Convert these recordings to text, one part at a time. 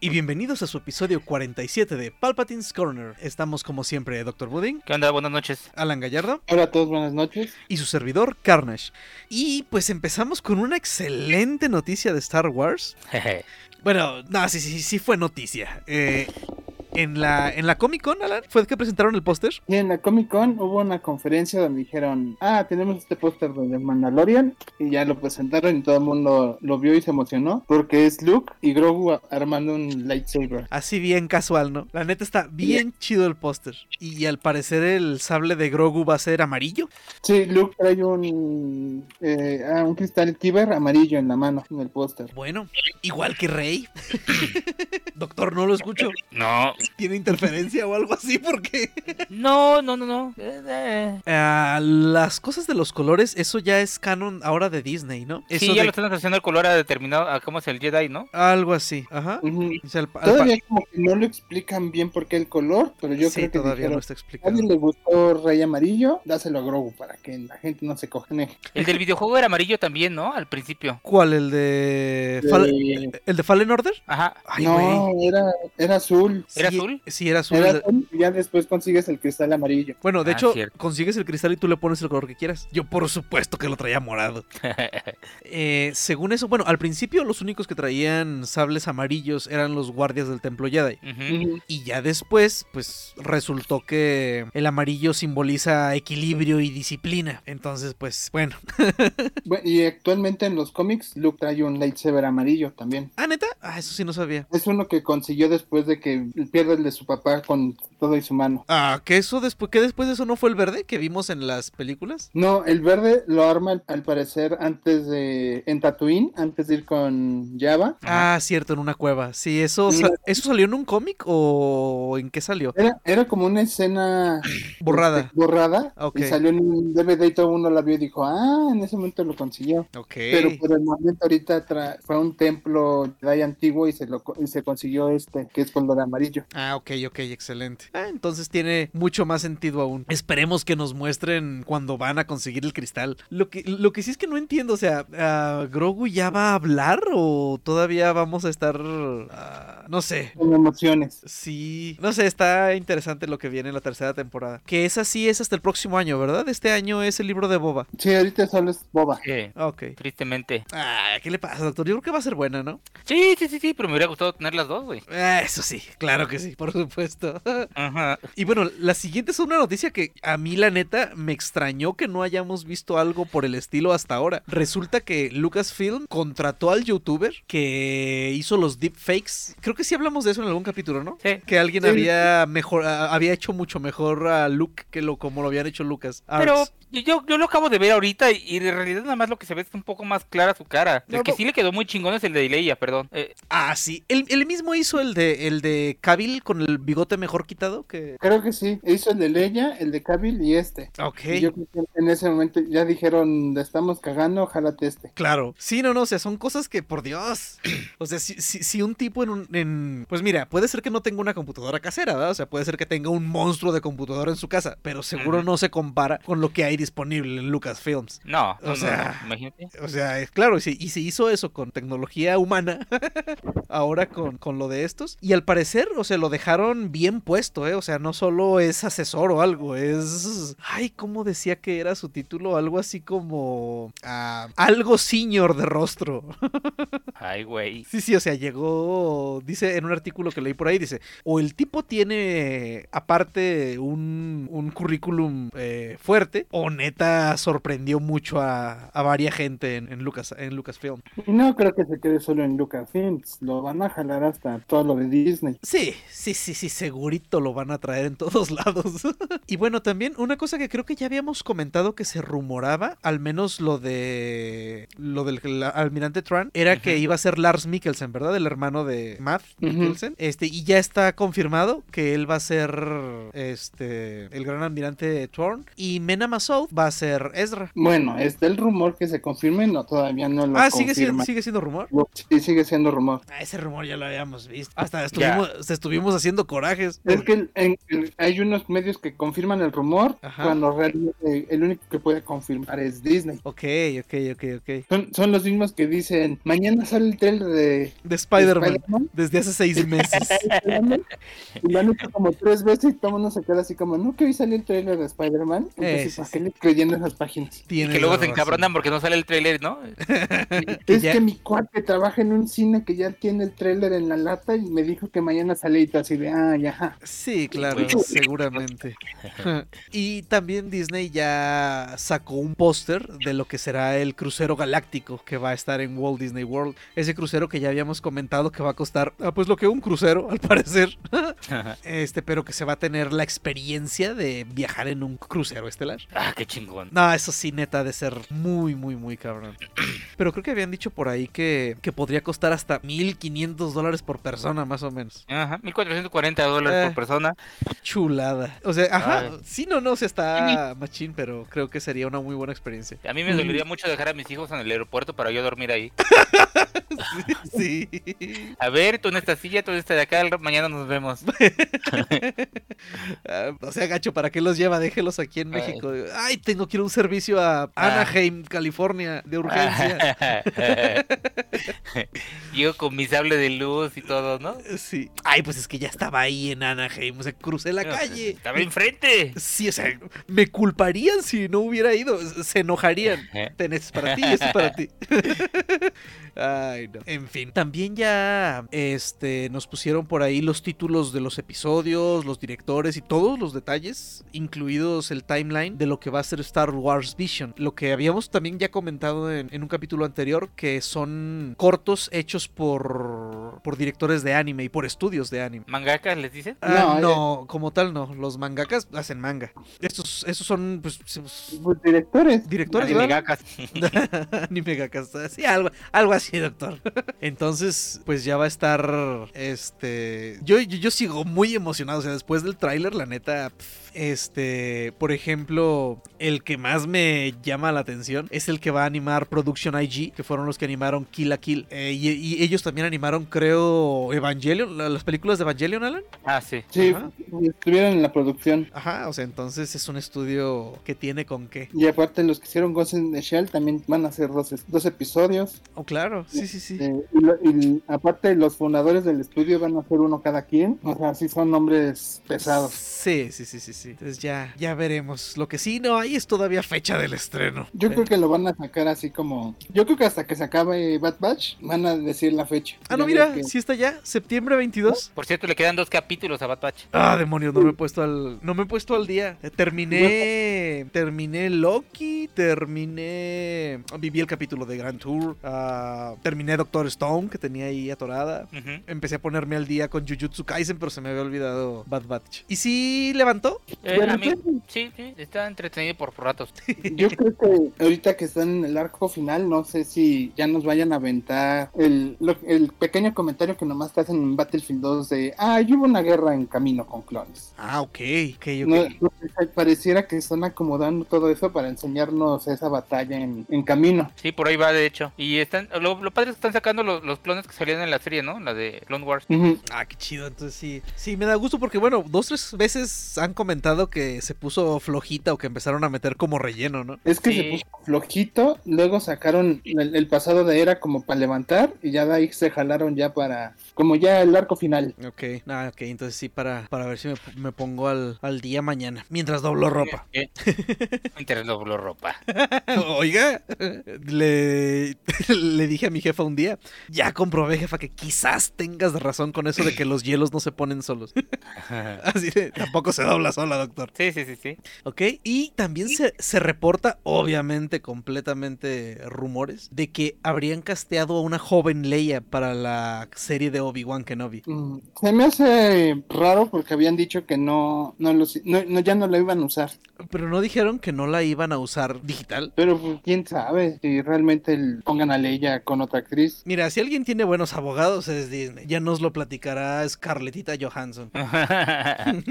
Y bienvenidos a su episodio 47 de Palpatine's Corner. Estamos como siempre, Dr. Budding. ¿Qué onda? Buenas noches. Alan Gallardo. Hola a todos, buenas noches. Y su servidor, Carnage. Y pues empezamos con una excelente noticia de Star Wars. bueno, no, sí, sí, sí fue noticia. Eh, en la, en la Comic Con, Alan, fue que presentaron el póster. Y en la Comic Con hubo una conferencia donde dijeron, ah, tenemos este póster de Mandalorian, y ya lo presentaron y todo el mundo lo vio y se emocionó, porque es Luke y Grogu armando un lightsaber. Así bien casual, ¿no? La neta está bien chido el póster. Y al parecer el sable de Grogu va a ser amarillo. Sí, Luke trae un, eh, ah, un cristal Kyber amarillo en la mano, en el póster. Bueno, igual que Rey. Doctor, no lo escucho. No. ¿Tiene interferencia o algo así? Porque. No, no, no, no. Eh, eh. Ah, las cosas de los colores, eso ya es canon ahora de Disney, ¿no? Eso Sí, ya de- lo están haciendo el color a determinado, a cómo es el Jedi, ¿no? Algo así, ajá. Ujú. O sea, al pa- al Todavía como que no lo explican bien por qué el color, pero yo sí, creo que todavía dijeron, no está a explicado. alguien le gustó Rey amarillo, dáselo a Grogu para que la gente no se cojene. El del videojuego era amarillo también, ¿no? Al principio. ¿Cuál? ¿El de. Fall- ¿El de Fallen Order? Ajá. Ay, no, era, era azul. ¿Era Sí, azul? Sí, era azul. Era y ya después consigues el cristal amarillo. Bueno, de Ah, hecho, cierto. consigues el cristal y tú le pones el color que quieras. Yo, por supuesto, que lo traía morado. Eh, según eso, bueno, al principio los únicos que traían sables amarillos eran los guardias del templo Jedi. Y ya después, pues resultó que el amarillo simboliza equilibrio y disciplina. Entonces, pues, bueno. Bueno, y actualmente en los cómics, Luke trae un lightsaber amarillo también. Ah, neta. Ah, eso sí no sabía. Es uno que consiguió después de que pierde el de su papá con todo y su mano. Ah, que eso después, que después de eso no fue el verde que vimos en las películas. No, el verde lo arma al, parecer antes de. en Tatooine, antes de ir con Java. Ajá. Ah, cierto, en una cueva. Sí, eso, Mira. ¿eso salió en un cómic o en qué salió? Era, era como una escena Borrada. este, borrada. Ok. Y salió en un DVD y todo mundo la vio y dijo, ah, en ese momento lo consiguió. Pero por el momento ahorita tra- fue a un templo Jedi antiguo y se lo y se consiguió este, que es color amarillo. Ah, ok, ok, excelente. Ah, entonces tiene mucho más sentido aún. Esperemos que nos muestren cuando van a conseguir el cristal. Lo que, lo que sí es que no entiendo, o sea, ¿Grogu ya va a hablar o todavía vamos a estar... ah, no sé. Con emociones. Sí, no sé, está interesante lo que viene en la tercera temporada. Que es así, es hasta el próximo año, ¿verdad? Este año es el libro de Boba. Sí, ahorita solo es boba. Sí, Ok. tristemente. Ah, ¿qué le pasa, doctor? Yo creo que va a ser buena, ¿no? Sí, sí, sí, sí, pero me hubiera gustado tener las dos, güey. Eso sí, claro que sí, por supuesto. Ajá. Y bueno, la siguiente es una noticia que a mí la neta me extrañó que no hayamos visto algo por el estilo hasta ahora. Resulta que Lucasfilm contrató al youtuber que hizo los deepfakes. Creo que sí hablamos de eso en algún capítulo, ¿no? Sí. Que alguien Sí. había mejor a- había hecho mucho mejor a Luke que lo como lo habían hecho Lucas. Pero. Yo, yo lo acabo de ver ahorita y en realidad nada más lo que se ve es un poco más clara su cara. No, el que no. sí le quedó muy chingón es el de Leia, perdón. Eh, Ah, sí. Él, él mismo hizo el de el de Cavill con el bigote mejor quitado que Creo que sí. Hizo el de Leia, el de Kabil y este. Ok. Y yo creo que en ese momento ya dijeron, le estamos cagando, jálate este. Claro. Sí, no, no, o sea, son cosas que, por Dios. O sea, si, si, si un tipo en un. en- Pues mira, puede ser que no tenga una computadora casera, ¿verdad? O sea, puede ser que tenga un monstruo de computadora en su casa, pero seguro no se compara con lo que hay disponible en Lucasfilms. no, O no, no, sea- no, imagínate. O sea, es claro, y si hizo eso con tecnología humana, ahora con, con lo de estos. Y al parecer, o sea, lo dejaron bien puesto, ¿eh? O sea, no solo es asesor o algo, es... Ay, ¿cómo decía que era su título? Algo así como... ah, algo senior de rostro. Ay, güey. Sí, sí, o sea, llegó, dice en un artículo que leí por ahí, dice, o el tipo tiene aparte un, un currículum eh, fuerte, o neta sorprendió mucho a, a varia gente en, en, Lucas, en Lucasfilm. Y no creo que se quede solo en Lucasfilms. Lo van a jalar hasta todo lo de Disney. Sí, sí, sí, sí, segurito lo van a traer en todos lados. y bueno, también una cosa que creo que ya habíamos comentado que se rumoraba, al menos lo de lo del la- almirante Tran, era que iba a ser Lars Mikkelsen, ¿verdad? El hermano de Matt. Mikkelsen. Este, y ya está confirmado que él va a ser este el gran almirante Thorn. Y Mena Va a ser Ezra. Bueno, es del rumor que se confirme, no, todavía no lo Ah, sigue siendo, sigue siendo rumor. Sí, sigue siendo rumor. Ah, ese rumor ya lo habíamos visto. Hasta estuvimos, estuvimos haciendo corajes. Es que el- en- en- hay unos medios que confirman el rumor Ajá. cuando realmente el único que puede confirmar es Disney. Ok, ok, ok, ok. Son, son los mismos que dicen, mañana sale el trailer de, de De Spider-Man. Spider-Man", desde hace seis meses. y lo han hecho como tres veces y todo el mundo se queda así como, no, que hoy salió el trailer de Spider-Man. Eh, Entonces, sí, ¿para sí. qué creyendo esas páginas? Y que luego se razón. encabronan porque no sale el trailer, ¿no? Es ya- que mi cuate trabaja en un cine que ya tiene el trailer en la lata y me dijo que mañana sale y todo así de, ah, ya. ajá". Sí, claro, Pues- seguramente. y también Disney ya sacó un póster de lo que será el crucero galáctico que va a estar en Walt Disney World. Ese crucero que ya habíamos comentado que va a costar, ah, pues lo que un crucero, al parecer. este, pero que se va a tener la experiencia de viajar en un crucero estelar. ah, qué chingón. No, eso sí, neta, de ser muy, muy, muy cabrón. Pero creo que habían dicho por ahí que, que podría costar hasta 1500 dólares por persona, más o menos. Ajá, 1440 dólares Eh. por persona. Chulada. O sea, ajá, Ay. sí, no, no, o sea, está machín, pero creo que sería una muy buena experiencia. A mí me dolería mucho dejar a mis hijos en el aeropuerto para yo dormir ahí. Sí. A ver, tú en esta silla, tú en esta de acá, mañana nos vemos. Ah, o sea, gacho, ¿para qué los lleva? Déjelos aquí en. México. Ay, tengo que ir a un servicio a Anaheim, California, de urgencia. Llego con mi sable de luz y todo, ¿no? Sí. Ay, pues es que ya estaba ahí en Anaheim, o sea, crucé la calle. Estaba enfrente. Sí, o sea, me culparían si no hubiera ido, se enojarían. Ten, este es para ti, este es para ti. Ay, no. En fin, también ya este nos pusieron por ahí los títulos de los episodios, los directores y todos los detalles, incluidos el timeline de lo que va a ser Star Wars Vision. Lo que habíamos también ya comentado en, en un capítulo anterior, que son cortos hechos por, por directores de anime y por estudios de anime. ¿Mangakas les dicen? Ah, No, no, como tal no. Los mangakas hacen manga. Estos, estos son pues, pues, Pues directores. directores Animegakas. anime gakas. Sí, algo, algo así, doctor. Entonces, pues ya va a estar. Este. Yo, yo, yo sigo muy emocionado. O sea, después del tráiler, la neta. Este. Por ejemplo, el que más me llama la atención es el que va a animar Production IG, que fueron los que animaron Kill a Kill. Eh, y, y ellos también animaron, creo, Evangelion, la- las películas de Evangelion, Alan. Ah, sí. Sí, Ajá. estuvieron en la producción. Ajá, o sea, entonces es un estudio que tiene con qué. Y aparte los que hicieron Ghost in the Shell también van a hacer dos, dos episodios. Oh, claro, sí, sí, sí. Eh, y, lo- y aparte los fundadores del estudio van a hacer uno cada quien. O sea, sí son nombres pesados. Sí, sí, sí, sí, sí. Entonces ya, ya veremos. Lo que sí no hay es todavía fecha del estreno. Yo creo que lo van a sacar así como... Yo creo que hasta que se acabe Bad Batch van a decir la fecha. Ah, no, Ya mira, que- sí está ya, septiembre 22. Por cierto, le quedan dos capítulos a Bad Batch. Ah, demonios, no me he puesto al no me he puesto al día. Eh, Terminé terminé Loki, terminé viví el capítulo de Grand Tour, ah, terminé Doctor Stone que tenía ahí atorada. Empecé a ponerme al día con Jujutsu Kaisen, pero se me había olvidado Bad Batch. ¿Y si levantó? Eh, a mí- sí. sí, sí, está entretenido por ratos. Yo creo que ahorita que están en el arco final, no sé si ya nos vayan a aventar el, lo- el pequeño comentario que nomás te hacen en Battlefield 2 de, ah, hubo una guerra en camino con clones. Ah, ok, ok, ok. No, no, pareciera que están acomodando todo eso para enseñarnos esa batalla en, en camino. Sí, por ahí va, de hecho. Y están, lo, lo padre es que están sacando los, los clones que salían en la serie, ¿no? La de Clone Wars. Ujú. Ah, qué chido. Entonces sí, sí, me da gusto porque, bueno, dos, tres veces han comentado que se puso flojita o que empezaron a meter como relleno, ¿no? Es que Sí. se puso flojito, luego sacaron el, el pasado de era como para levantar y ya de ahí se jalaron ya para, como ya el arco final. Ok, nada, ok, entonces sí, para, para ver si me, me pongo al, al día mañana, mientras doblo ropa. Eh, Internet dobló ropa. Oiga, le, le dije a mi jefa un día, ya comprobé, jefa, que quizás tengas razón con eso de que los hielos no se ponen solos. Así de, tampoco se dobla sola, doctor. Sí, sí, sí, sí. ¿Ok? Y también se, se reporta, obviamente, completamente rumores, de que habrían casteado a una joven Leia para la serie de Obi-Wan Kenobi. Mm, Se me hace raro porque habían dicho que no, no, los- no- no- ya no la iban a usar. Pero no dijeron que no la iban a usar digital. Pero pues, quién sabe si realmente el- pongan a Leia con otra actriz. Mira, si alguien tiene buenos abogados es Disney. Ya nos lo platicará Scarlettita Johansson.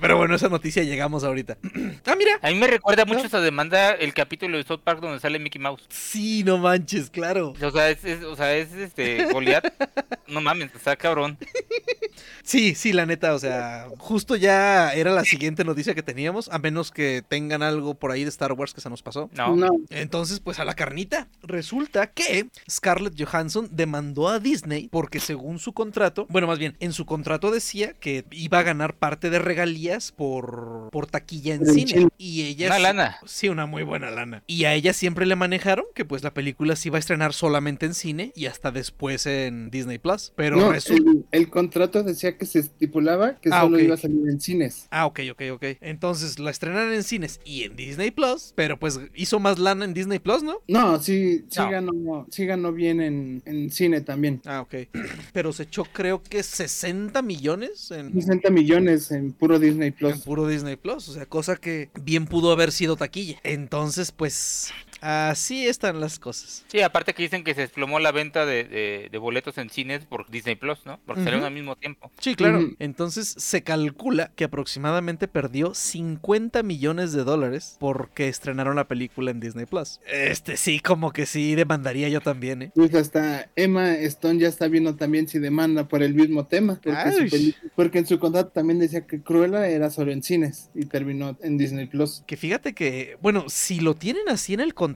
Pero bueno, esa noticia llegamos ahorita. ah, mira. A mí me recuerda mucho esa demanda el capítulo de South Park donde sale Mickey Mouse. Sí, no manches, claro. O sea, es, es- o sea, es este Goliath. No mames, está cabrón. Sí, sí, la neta, o sea, justo ya era la siguiente noticia que teníamos, a menos que tengan algo por ahí de Star Wars que se nos pasó. No. No. Entonces, pues a la carnita. Resulta que Scarlett Johansson demandó a Disney porque según su contrato, bueno, más bien, en su contrato decía que iba a ganar parte de regalías por, por taquilla en cine. Y ella... Una sí- lana. Sí, una muy buena lana. Y a ella siempre le manejaron que pues la película se iba a estrenar solamente en cine y hasta después en Disney Plus. Pero No, resulta... el, el contrato decía que se estipulaba que Ah, solo ok. iba a salir en cines. Ah, ok, ok, ok. Entonces la estrenaron en cines y en Disney Plus, pero pues hizo más lana en Disney Plus, ¿no? No, sí, sí, No. Ganó, sí ganó bien en, en cine también. Ah, ok. Pero se echó creo que 60 millones en, 60 millones en puro Disney en Plus. puro Disney Plus. O sea, cosa que bien pudo haber sido taquilla. Entonces, pues así están las cosas. Sí, aparte que dicen que se desplomó la venta de, de- de boletos en cines por Disney Plus, ¿no? Porque salieron Ujú. al mismo tiempo. Sí, claro. Entonces se calcula que aproximadamente perdió 50 millones de dólares porque estrenaron la película en Disney Plus. Este sí, como que sí demandaría yo también, ¿eh? Pues hasta Emma Stone ya está viendo también si demanda por el mismo tema. Porque, su porque en su contrato también decía que Cruella era solo en cines y terminó en Disney Plus. Que fíjate que, bueno, si lo tienen así en el contrato,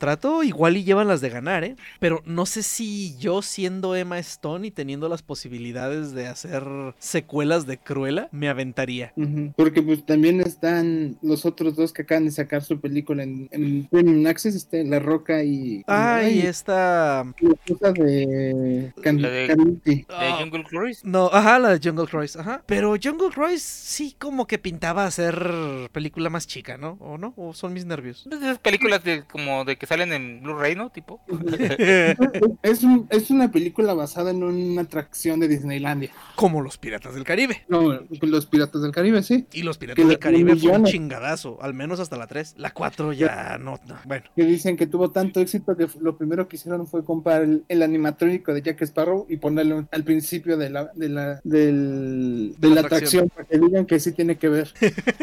igual y llevan las de ganar, ¿eh? Pero no sé si yo siendo Emma Stone y teniendo las posibilidades de hacer secuelas de Cruella, me aventaría. Porque pues también están los otros dos que acaban de sacar su película en, en Premium Access, este, La Roca y... Ay, y esta... la cosa de... Can- La de-. De Ah, Jungle Cruise. No, ajá, la de Jungle Cruise, ajá. Pero Jungle Cruise sí como que pintaba a ser película más chica, ¿no? ¿O no? ¿O son mis nervios? Pues esas películas de como de que salen en Blu-ray, ¿no? Tipo. Es, un- es una película basada en una atracción de Disneylandia. como los Piratas del Caribe. No, los Piratas del Caribe, sí. Y los Piratas Que del Caribe fue un chingadazo, al menos hasta la 3. La 4 ya no, no. Bueno. Que dicen que tuvo tanto éxito que lo primero que hicieron fue comprar el, el animatrónico de Jack Sparrow y ponerlo al principio de la, de la, del- de De la la atracción para que digan que sí tiene que ver.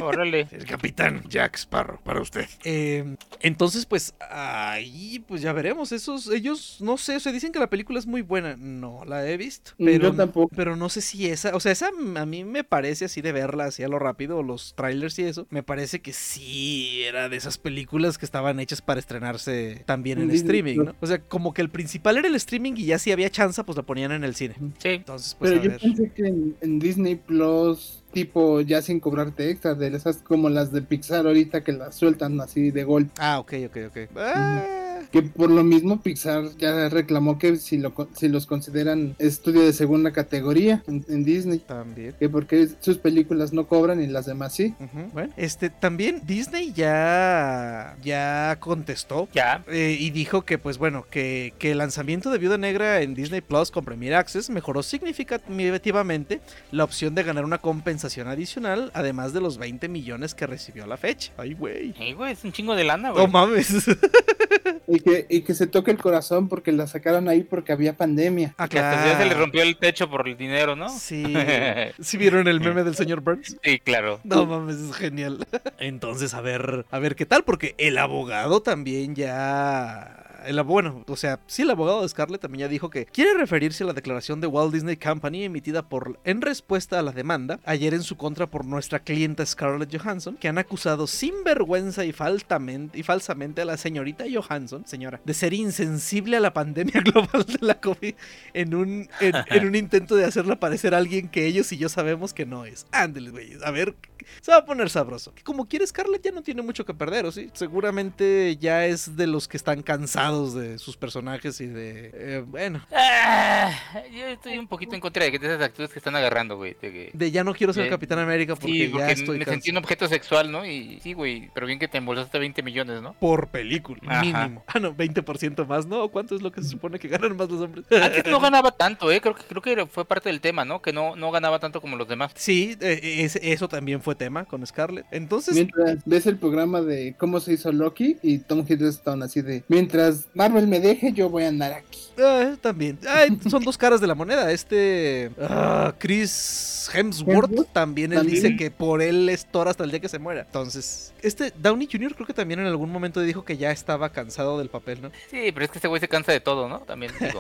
Órale. El capitán Jack Sparrow, para usted. Eh, entonces, pues, ahí, pues ya veremos. Esos, ellos, no sé, o sea, dicen que la película es muy buena. No la he visto. Mm, Pero, yo tampoco. Pero no sé si esa, o sea, esa a mí me parece así de verla así a lo rápido, los trailers y eso. Me parece que sí era de esas películas que estaban hechas para estrenarse también en streaming. O sea, como que el principal era el streaming y ya si había chance, pues la ponían en el cine. Sí. Entonces, pues Pero a yo ver. pensé que en, en Disney Plus, tipo ya sin cobrarte extra, de esas como las de Pixar ahorita que las sueltan así de golpe. Ah, ok, ok, ok. Ah, Que por lo mismo Pixar ya reclamó que si, lo, con- si los consideran estudio de segunda categoría en, en Disney. también. Que porque sus películas no cobran y las demás sí. Bueno, este también Disney ya ya contestó Ya. eh, y dijo que pues bueno que, que el lanzamiento de Viuda Negra en Disney Plus con Premier Access mejoró significativamente la opción de ganar una compensación adicional además de los 20 millones que recibió a la fecha. Ay güey. Ey, güey, es un chingo de lana, güey. No mames. Y que, y que se toque el corazón porque la sacaron ahí porque había pandemia. Ah, Que hasta ya se le rompió el techo por el dinero, ¿no? Sí. ¿Sí vieron el meme del señor Burns? Sí, claro. No mames, es genial. Entonces, a ver, a ver qué tal, porque el abogado también ya. El, bueno, o sea, sí, el abogado de Scarlett también ya dijo que quiere referirse a la declaración de Walt Disney Company emitida por en respuesta a la demanda ayer en su contra por nuestra clienta Scarlett Johansson, que han acusado sin vergüenza y, faltamente, y falsamente a la señorita Johansson señora, de ser insensible a la pandemia global de la COVID en un, en, un intento de hacerla parecer alguien que ellos y yo sabemos que no es. Ándale, güey. A ver, se va a poner sabroso. Como quiere Scarlett ya no tiene mucho que perder, ¿o sí? Seguramente ya es de los que están cansados de sus personajes y de... eh, bueno, Ah, yo estoy un poquito en contra de, que- de esas actitudes que están agarrando, güey. De que... de ya no quiero ser Eh, Capitán América porque, Sí, porque ya estoy me sentí un objeto sexual, ¿no? Y sí, güey, pero bien que te embolsaste 20 millones, ¿no? Por película, Ajá. mínimo. Ah, no, 20% más, ¿no? ¿Cuánto es lo que se supone que ganan más los hombres? Antes no ganaba tanto, ¿eh? Creo que, creo que fue parte del tema, ¿no? Que no, no ganaba tanto como los demás. Sí, eh, es- eso también fue tema con Scarlett. Entonces, Mientras ves el programa de cómo se hizo Loki y Tom Hiddleston así de mientras Marvel me deje yo voy a andar aquí. eh, también. Ay, son dos caras de la moneda. Este ah, Chris Hemsworth también él también. dice que por él es Thor hasta el día que se muera. Entonces, este Downey Jr. creo que también en algún momento dijo que ya estaba cansado del papel, ¿no? Sí, pero es que ese güey se cansa de todo, ¿no? También digo.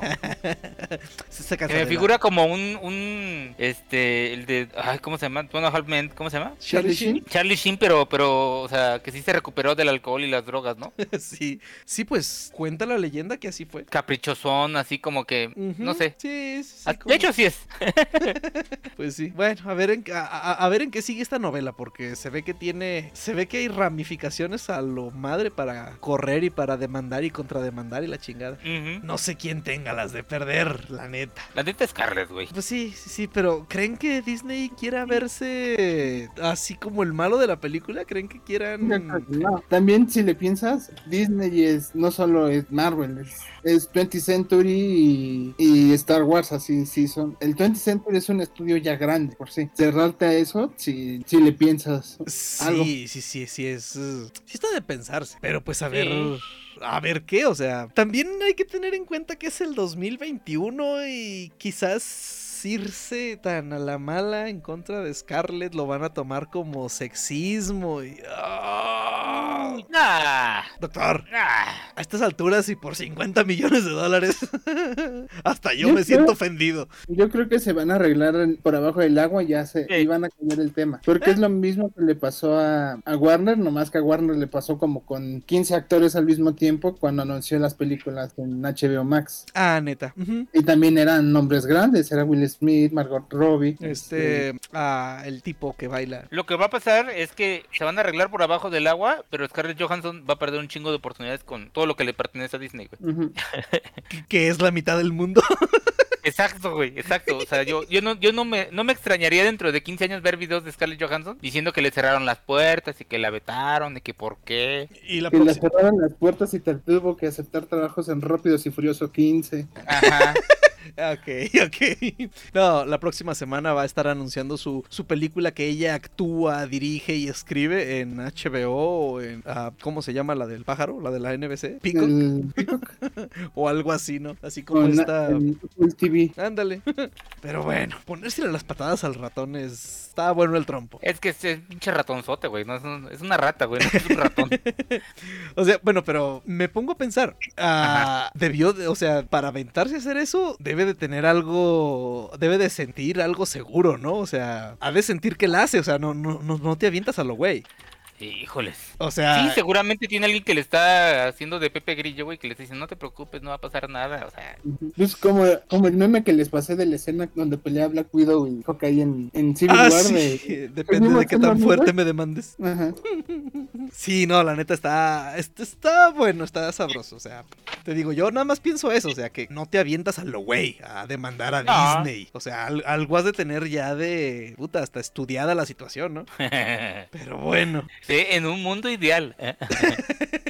Se, se cansa me figura como un, un, este, el de, ay, ¿cómo se llama? Bueno, Half Men, ¿cómo se llama? Charlie Sheen. Charlie Sheen, pero, pero, o sea, que sí se recuperó del alcohol y las drogas, ¿no? sí, sí, pues cuenta la leyenda que así fue. Caprichosón, así como que, no sé. Sí, sí, sí, Ah, como- De hecho, sí es. Pues sí. Bueno, a ver en a, a- a ver en qué sigue esta novela porque se ve que tiene se ve que hay ramificaciones a lo madre para correr y para demandar y contrademandar y la chingada. No sé quién tenga las de perder, la neta. La neta es Scarlett, güey. Pues sí, sí, sí, pero ¿creen que Disney quiera verse así como el malo de la película? ¿Creen que quieran No, También si le piensas, Disney es no solo es Marvel, es, es 20th Century y, y Star Wars, así sí son. El 20th Century es un estudio ya grande, por sí. Cerrarte a eso, si, si le piensas. algo. Sí, sí, sí, sí es. uh, Sí está de pensarse. Pero pues a Sí. ver. A ver qué, o sea. También hay que tener en cuenta que es el 2021 y quizás irse tan a la mala en contra de Scarlett lo van a tomar como sexismo y. ¡Ah! Nah, Doctor, nah. a estas alturas y por 50 millones de dólares, hasta yo Yo me creo- siento ofendido. Yo creo que se van a arreglar por abajo del agua y ya se Sí. y van a cambiar el tema. Porque es lo mismo que le pasó a, a Warner, nomás que a Warner le pasó como con 15 actores al mismo tiempo cuando anunció las películas en HBO Max. Ah, neta. Y también eran nombres grandes, era Will Smith, Margot Robbie. Este, ah, el tipo que baila. Lo que va a pasar es que se van a arreglar por abajo del agua, pero Scarlett Johansson va a perder un chingo de oportunidades con todo lo que le pertenece a Disney, güey. Que es la mitad del mundo. Exacto, güey, exacto. O sea, yo, yo, no, yo no, me, no me extrañaría dentro de 15 años ver videos de Scarlett Johansson diciendo que le cerraron las puertas y que la vetaron y que por qué. y la Que le cerraron las puertas y te tuvo que aceptar trabajos en Rápidos y Furioso 15. Ajá. Ok, ok. No, la próxima semana va a estar anunciando su, su película que ella actúa, dirige y escribe en HBO o en... ah, ¿Cómo se llama la del pájaro? ¿La de la NBC? Peacock O algo así, ¿no? Así como en Apple TV. Ándale. Pero bueno, ponérsele las patadas al ratón es... Está bueno el trompo. Es que es, es pinche ratonzote, güey. No es, un- es una rata, güey. No es un ratón. O sea, bueno, pero me pongo a pensar. ah, debió, de- o sea, para aventarse a hacer eso, debe de tener algo, debe de sentir algo seguro, ¿no? O sea, ha de sentir que la hace, o sea, no, no, no, te avientas a lo güey. Híjoles. O sea, Sí, seguramente tiene alguien que le está haciendo de Pepe Grillo, güey, que le está diciendo, no te preocupes, no va a pasar nada. O sea. Es como, como el meme que les pasé de la escena donde pelea Black Widow y Hawkeye en, en Civil ah, War. sí, de- depende de qué tan fuerte me demandes. Ajá. Sí, no, la neta está, está, está bueno, está sabroso, o sea, te digo, yo nada más pienso eso, o sea, que no te avientas a lo güey, a demandar a No. Disney, o sea, al- algo has de tener ya de, puta, hasta estudiada la situación, ¿no? Pero bueno. En un mundo ideal. ¿eh?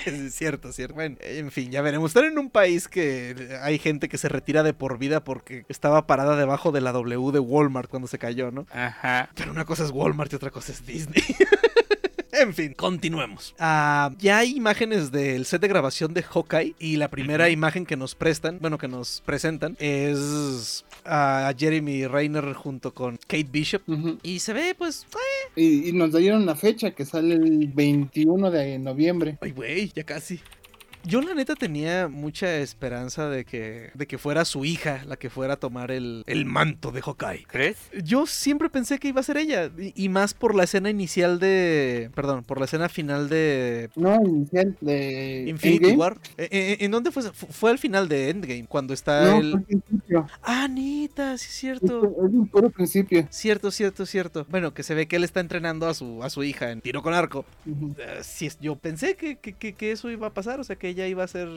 Es cierto, cierto. Bueno, en fin, ya veremos. Están en un país que hay gente que se retira de por vida porque estaba parada debajo de la W de Walmart cuando se cayó, ¿no? Ajá. Pero una cosa es Walmart y otra cosa es Disney. En fin, continuemos. Ah, ya hay imágenes del set de grabación de Hawkeye y la primera imagen que nos prestan, bueno, que nos presentan es a Jeremy Rayner junto con Kate Bishop y se ve pues, Y, y nos dieron la fecha que sale el 21 de noviembre. ay güey, ya casi. Yo la neta tenía mucha esperanza de que, de que fuera su hija la que fuera a tomar el, el manto de Hawkeye. ¿Crees? Yo siempre pensé que iba a ser ella. Y, y más por la escena inicial de. Perdón, por la escena final de. No, inicial de Infinity Endgame. War. ¿En, en- en dónde fue? Fu- Fue al final de Endgame, cuando está No, el. fue al principio. Ah, neta, sí es cierto. es un puro principio. Cierto, cierto, cierto. Bueno, que se ve que él está entrenando a su, a su hija en tiro con arco. Eh, es- yo pensé que, que, que- que eso iba a pasar, o sea, que ella iba a ser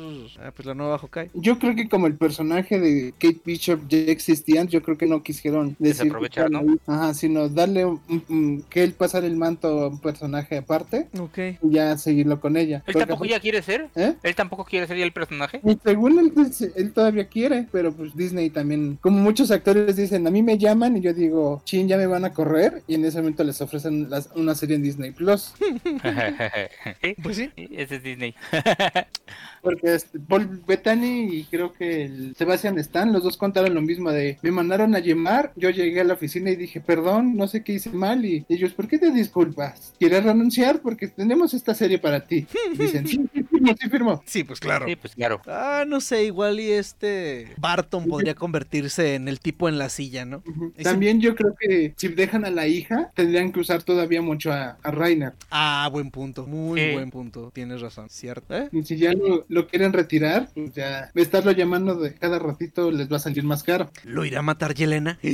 ah, pues la nueva Hawkeye. Yo creo que como el personaje de Kate Bishop ya existía, yo creo que no quisieron decir ¿no? Ajá, sino darle un- un- un- que él pasar el manto a un personaje aparte Ok. y ya seguirlo con ella. ¿Él Porque, tampoco ya quiere ser? ¿Eh? ¿Él tampoco quiere ser ya el personaje? Y según él, pues, él todavía quiere, pero pues Disney también, como muchos actores dicen, a mí me llaman y yo digo, chin, ya me van a correr, y en ese momento les ofrecen las- una serie en Disney Plus. Pues sí. Ese es Disney. Porque este, Paul Bettany y creo que el Sebastian Stan, los dos contaron lo mismo de, me mandaron a llamar, yo llegué a la oficina y dije, perdón, no sé qué hice mal, y ellos, ¿por qué te disculpas? ¿Quieres renunciar? Porque tenemos esta serie para ti. Dicen, sí, sí, firmo, sí, firmo. Sí, pues claro. Sí, pues claro. Ah, no sé, igual y este Barton podría convertirse en el tipo en la silla, ¿no? También yo creo que si dejan a la hija, tendrían que usar todavía mucho a, a Rainer. Ah, buen punto, muy buen punto, tienes razón, ¿cierto? ¿Eh? Y si ya lo, lo quieren retirar, pues ya estarlo llamando de cada ratito les va a salir más caro. ¿Lo irá a matar Yelena?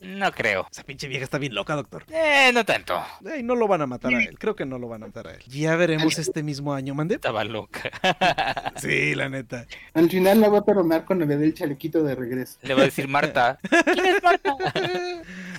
No creo. Esa pinche vieja está bien loca, doctor. Eh, no tanto. Ey, no lo van a matar a él, creo que no lo van a matar a él. Ya veremos este mismo año, mande. Estaba loca. Sí, la neta. Al final la va a perdonar cuando le dé el chalequito de regreso. Le va a decir Marta. ¿Quién es Marta?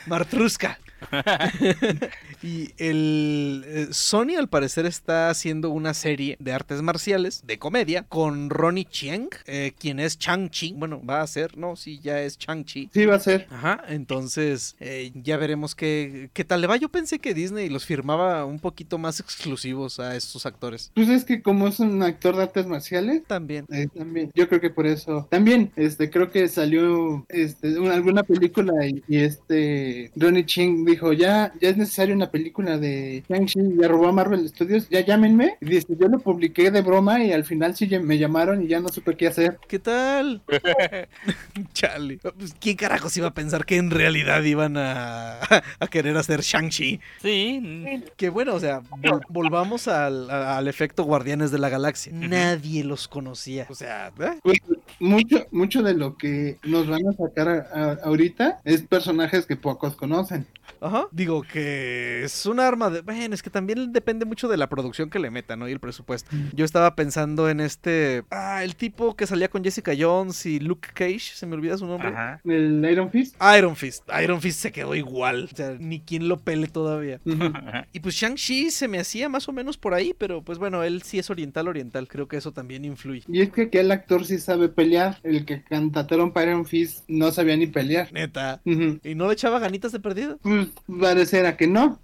Martrusca. y el eh, Sony al parecer está haciendo una serie de artes marciales, de comedia, con Ronnie Chiang, eh, quien es Chang-Chi. Bueno, va a ser, no, sí, ya es Chang-Chi. Sí, va a ser. Ajá, entonces eh, ya veremos qué, qué tal le va. Yo pensé que Disney los firmaba un poquito más exclusivos a estos actores. Pues es que como es un actor de artes marciales, También. eh, también, yo creo que por eso. También, este, creo que salió este, una- alguna película y, y este Ronnie Ching dijo, ya, ya es necesario una película de Shang-Chi, ya robó a Marvel Studios, ya llámenme. Y dice, yo lo publiqué de broma y al final sí me llamaron y ya no supe qué hacer. ¿Qué tal? Chale. Pues, ¿Quién carajos iba a pensar que en realidad iban a, a querer hacer Shang-Chi? Sí. Que bueno, o sea, vol- volvamos al, al efecto Guardianes de la Galaxia. Nadie los conocía. O sea, ¿eh? Pues mucho, mucho de lo que nos van a sacar a- a- ahorita es personajes que pocos conocen. Ajá. Digo que es un arma de. Bueno, es que también depende mucho de la producción que le metan, ¿no? Y el presupuesto. Yo estaba pensando en este. Ah, el tipo que salía con Jessica Jones y Luke Cage, se me olvida su nombre. Ajá. El Iron Fist. Iron Fist. Iron Fist se quedó igual. O sea, ni quien lo pele todavía. Y pues Shang-Chi se me hacía más o menos por ahí, pero pues bueno, él sí es oriental oriental, creo que eso también influye. Y es que aquel actor sí sabe pelear. El que cantaron para Iron Fist no sabía ni pelear. Neta. ¿Y no le echaba ganitas de perdido? Pues pareciera que no.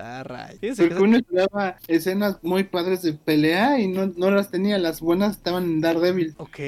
Ah, Porque uno esperaba escenas muy padres de pelea y no, no las tenía. Las buenas estaban en Daredevil. Ok.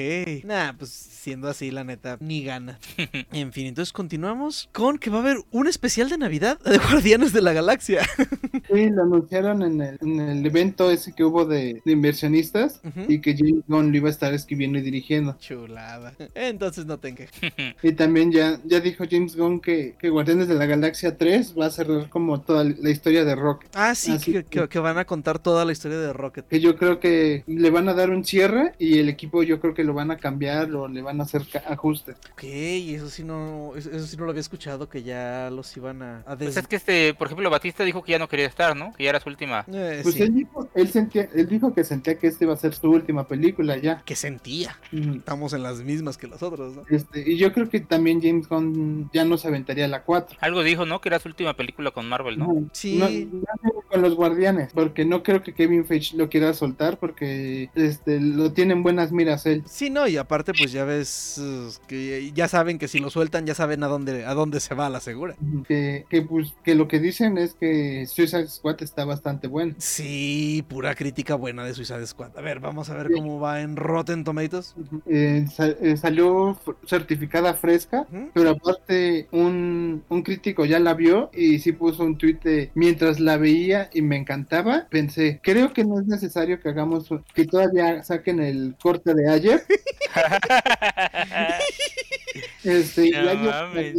Nah, pues siendo así, la neta, ni gana. En fin, entonces continuamos con que va a haber un especial de Navidad de Guardianes de la Galaxia. Sí, lo anunciaron en el, en el evento ese que hubo de, de inversionistas y que James Gunn lo iba a estar escribiendo y dirigiendo. Chulada. Entonces no tenga. Y también ya, ya dijo James Gunn que, que Guardianes de la Galaxia 3 va a cerrar como toda la historia de Rock. Ah, sí, que, que- que van a contar toda la historia de Rocket. Que yo creo que le van a dar un cierre y el equipo yo creo que lo van a cambiar o le van a hacer ajustes. Ok, eso sí no, eso sí no lo había escuchado, que ya los iban a, a Pues es que este, por ejemplo, Batista dijo que ya no quería estar, ¿no? Que ya era su última. Eh, Pues sí. él dijo, él sentía, él dijo que sentía que este iba a ser su última película ya. que sentía. Estamos en las mismas que los otros, ¿no? Este, y yo creo que también James Gunn ya no se aventaría la 4. Algo dijo, ¿no? Que era su última película con Marvel, ¿no? No, Sí. no- con los guardianes, porque no creo que Kevin Feige lo quiera soltar porque este lo tienen buenas miras él. Sí, no, y aparte pues ya ves que ya saben que si lo sueltan ya saben a dónde a dónde se va la segura. Que, que, pues, que lo que dicen es que Suicide Squad está bastante bueno. Sí, pura crítica buena de Suicide Squad. A ver, vamos a ver cómo va en Rotten Tomatoes. Eh, sa- eh, salió certificada fresca, pero aparte un, un crítico ya la vio y sí puso un tweet de mientras la veía y me encantaba, pensé, creo que no es necesario que hagamos que todavía saquen el corte de ayer. Este, y Ayer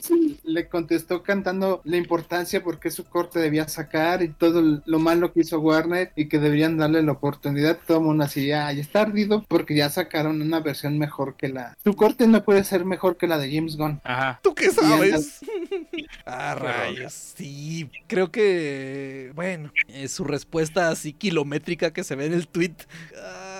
sí, le contestó cantando la importancia porque su corte debía sacar y todo lo malo que hizo Warner y que deberían darle la oportunidad. Todo el mundo así, ay, está ardido porque ya sacaron una versión mejor que la. Su corte no puede ser mejor que la de James Gunn. Ajá. ¿Tú qué sabes? ah, rayos. Sí, creo que, bueno, eh, su respuesta así kilométrica que se ve en el tweet.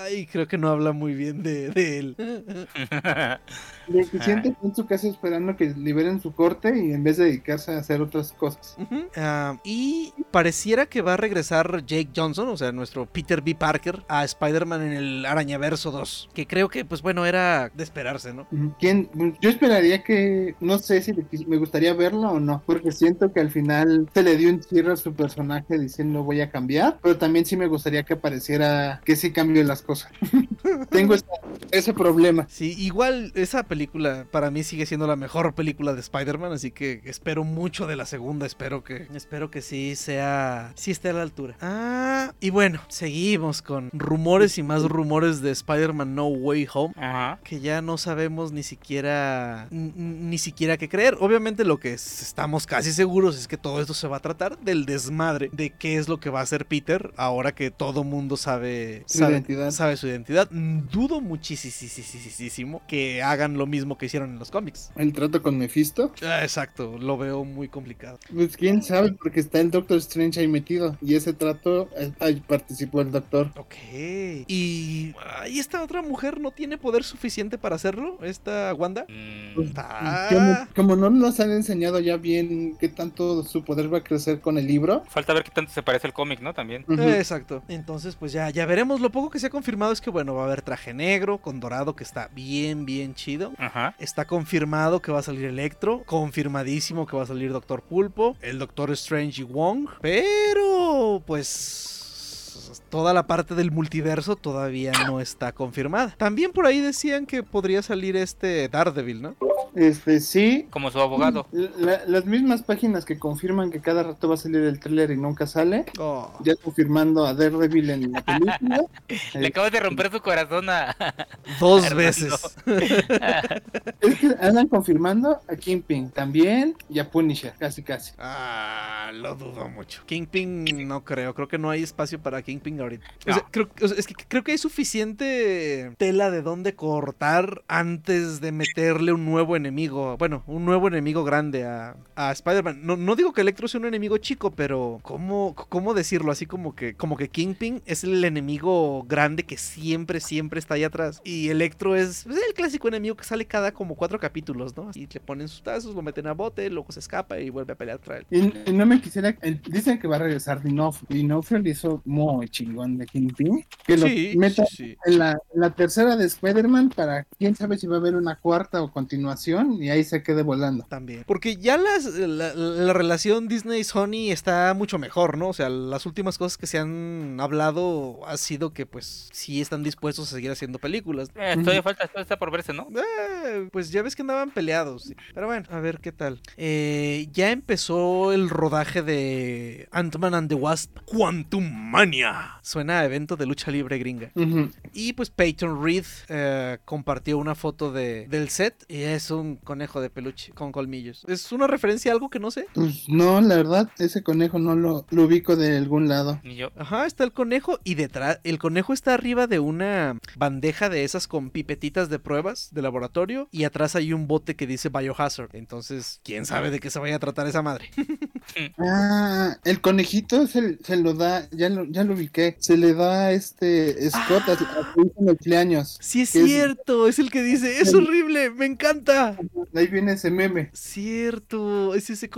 Ay, creo que no habla muy bien de, de él. De que siente en su casa esperando que liberen su corte y en vez de dedicarse a hacer otras cosas. Ujú. Ah, y pareciera que va a regresar Jake Johnson, o sea, nuestro Peter B. Parker, a Spider-Man en el Arañaverso 2. Que creo que, pues bueno, era de esperarse, ¿no? ¿Quién? Yo esperaría que, no sé si me gustaría verlo o no, porque siento que al final se le dio un cierre a su personaje diciendo voy a cambiar, pero también sí me gustaría que pareciera que sí cambió las cosas. Tengo esa- ese problema. Sí, igual esa película para mí sigue siendo la mejor película de Spider-Man, así que espero mucho de la segunda, espero que espero que sí sea sí esté a la altura. Ah, y bueno, seguimos con rumores y más rumores de Spider-Man No Way Home. Ajá. que ya no sabemos ni siquiera ni siquiera qué creer. Obviamente lo que es- estamos casi seguros es que todo esto se va a tratar del desmadre de qué es lo que va a hacer Peter ahora que todo mundo sabe Su sabe, identidad. Sabe su identidad. Dudo muchísimo que hagan lo mismo que hicieron en los cómics. El trato con Mephisto, Ah, exacto, lo veo muy complicado. pues quién sabe, porque está el Doctor Strange ahí metido y ese trato eh, ahí participó el Doctor. Ok. Y ¿y esta otra mujer no tiene poder suficiente para hacerlo? Esta Wanda. Pues, Ah. Como, como no nos han enseñado ya bien qué tanto su poder va a crecer con el libro. Falta ver qué tanto se parece el cómic, ¿no? También. Eh, Exacto. Entonces, pues ya, ya veremos. Lo poco que se ha confirmado es que, bueno, va a haber traje negro con dorado que está bien, bien chido. Ajá. Está confirmado que va a salir Electro. Confirmadísimo que va a salir Doctor Pulpo. El Doctor Strange y Wong. Pero, pues. Toda la parte del multiverso todavía no está confirmada. También por ahí decían que podría salir este Daredevil, ¿no? Este, sí. Como su abogado. La- las mismas páginas que confirman que cada rato va a salir el tráiler y nunca sale, Oh. ya confirmando a Daredevil en la película. Le acabas de romper su corazón a. Dos veces. Es que andan confirmando a Kingpin también y a Punisher, casi casi. Ah, lo dudo mucho. Kingpin no creo, creo que no hay espacio para Kingpin ahorita. O No. sea, creo, o sea, es que creo que hay suficiente tela de dónde cortar antes de meterle un nuevo enemigo, bueno, un nuevo enemigo grande a, a Spider-Man. No, no digo que Electro sea un enemigo chico, pero ¿cómo, ¿cómo decirlo? Así como que, como que Kingpin es el enemigo grande que siempre, siempre está ahí atrás. Y Electro es, es el clásico enemigo que sale cada como cuatro capítulos, ¿no? Y le ponen sus tazos, lo meten a bote, luego se escapa y vuelve a pelear contra él. Y, y no me quisiera. eh, Dicen que va a regresar Dinof. Dinofrio le hizo muy chingón de Kingpin. Que lo Sí, meta sí, sí. en la, en la tercera de Spider-Man para quién sabe si va a haber una cuarta o continuación y ahí se quede volando. También. Porque ya las, la, la relación Disney-Sony está mucho mejor, ¿no? O sea, las últimas cosas que se han hablado ha sido que, pues, sí están dispuestos a seguir haciendo películas. Eh, todavía falta, todavía está por verse, ¿no? Eh, pues ya ves que andaban peleados. Pero bueno, a ver qué tal. Eh, ya empezó el rodaje de Ant-Man and the Wasp Quantum Mania. Suena a evento de lucha libre gringa. Y pues Peyton Reed eh, compartió una foto de, del set y es un conejo de peluche con colmillos. ¿Es una referencia a algo que no sé? Pues no, la verdad, ese conejo no lo, lo ubico de algún lado. Ni yo. Ajá, está el conejo y detrás, el conejo está arriba de una bandeja de esas con pipetitas de pruebas de laboratorio y atrás hay un bote que dice Biohazard. Entonces, ¿quién sabe de qué se vaya a tratar esa madre? Ah, el conejito se, se lo da, ya lo, ya lo ubiqué, se le da este Scott a, a su cumpleaños. Sí, es cierto, es el que dice, es horrible, me encanta. Ahí viene ese meme. Cierto, es ese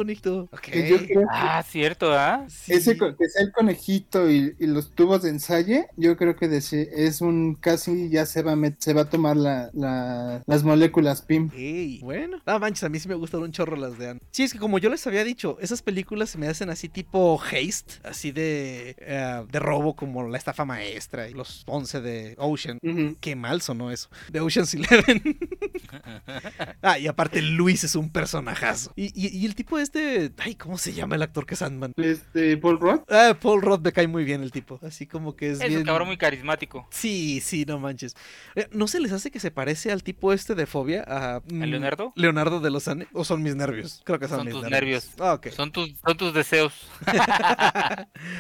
yo creo que Ah, cierto, ¿ah? sí. ese que sea el conejito y, y los tubos de ensayo, yo creo que deci- es un casi ya se va a met- se va a tomar la, la- las moléculas PIM. Ey, bueno. No manches, a mí sí me gustan un chorro las de Anne. Sí, es que como yo les había dicho, esas películas se me hacen así tipo Haste, así de, eh, de robo como La estafa maestra y los 11 de Ocean. Qué mal sonó eso. De Ocean's Eleven. ah, y aparte Luis es un personajazo. Y, y- y el tipo este... Ay, ¿cómo se llama el actor que es Sandman? Este, Paul Roth. Ah, Paul Rudd me cae muy bien el tipo. Así como que es, Es bien... un cabrón muy carismático. Sí, sí, no manches. Eh, ¿No se les hace que se parece al tipo este de fobia? ¿A, mm, Leonardo? Leonardo de los Andes? ¿O son mis nervios? Creo que son, Son mis tus nervios. nervios. Ah, ok. Son tus, son tus deseos.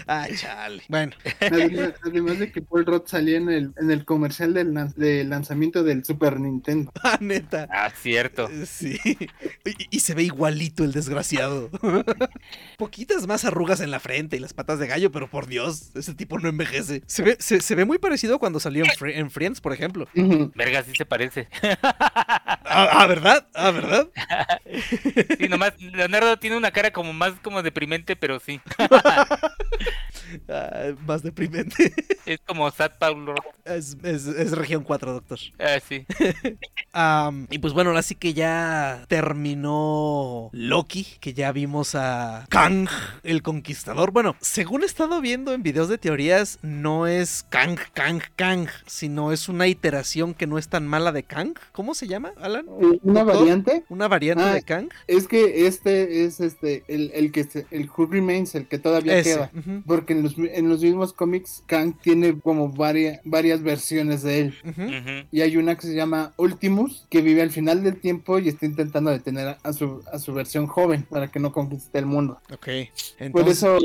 Ay, chale. Bueno, Además, además de que Paul Roth salía en el, en el comercial del, lan- del lanzamiento del Super Nintendo. ah, neta. Ah, cierto. Eh, Sí. Y, y se ve igualito el desgraciado. Poquitas más arrugas en la frente y las patas de gallo, pero por Dios, ese tipo no envejece. Se ve, se, se ve muy parecido cuando salió en, Fri- en Friends, por ejemplo. Verga, sí se parece. Ah, ah, ¿verdad? Ah, ¿verdad? Sí, nomás Leonardo tiene una cara como más como deprimente, pero sí. Ah, más deprimente. Es como Sad Paulo. Es, es- es región 4, doctor. Ah, sí. Y pues bueno, ahora sí que ya terminó Loki, que ya vimos a Kang, el conquistador. Bueno, según he estado viendo en videos de teorías, no es Kang, Kang, Kang, sino es una iteración que no es tan mala de Kang. ¿Cómo se llama, Alan? Una ¿Doctor? variante Una variante Ah, de Kang. es que este es este el, el que se- el Who Remains, el que todavía Ese. queda. Porque en los, en los mismos cómics, Kang tiene como varias, varias versiones de él. Y hay una que se llama Ultimus, que vive al final del tiempo y está intentando detener a su, a su versión joven para que no conquiste el mundo. Ok. Por eso,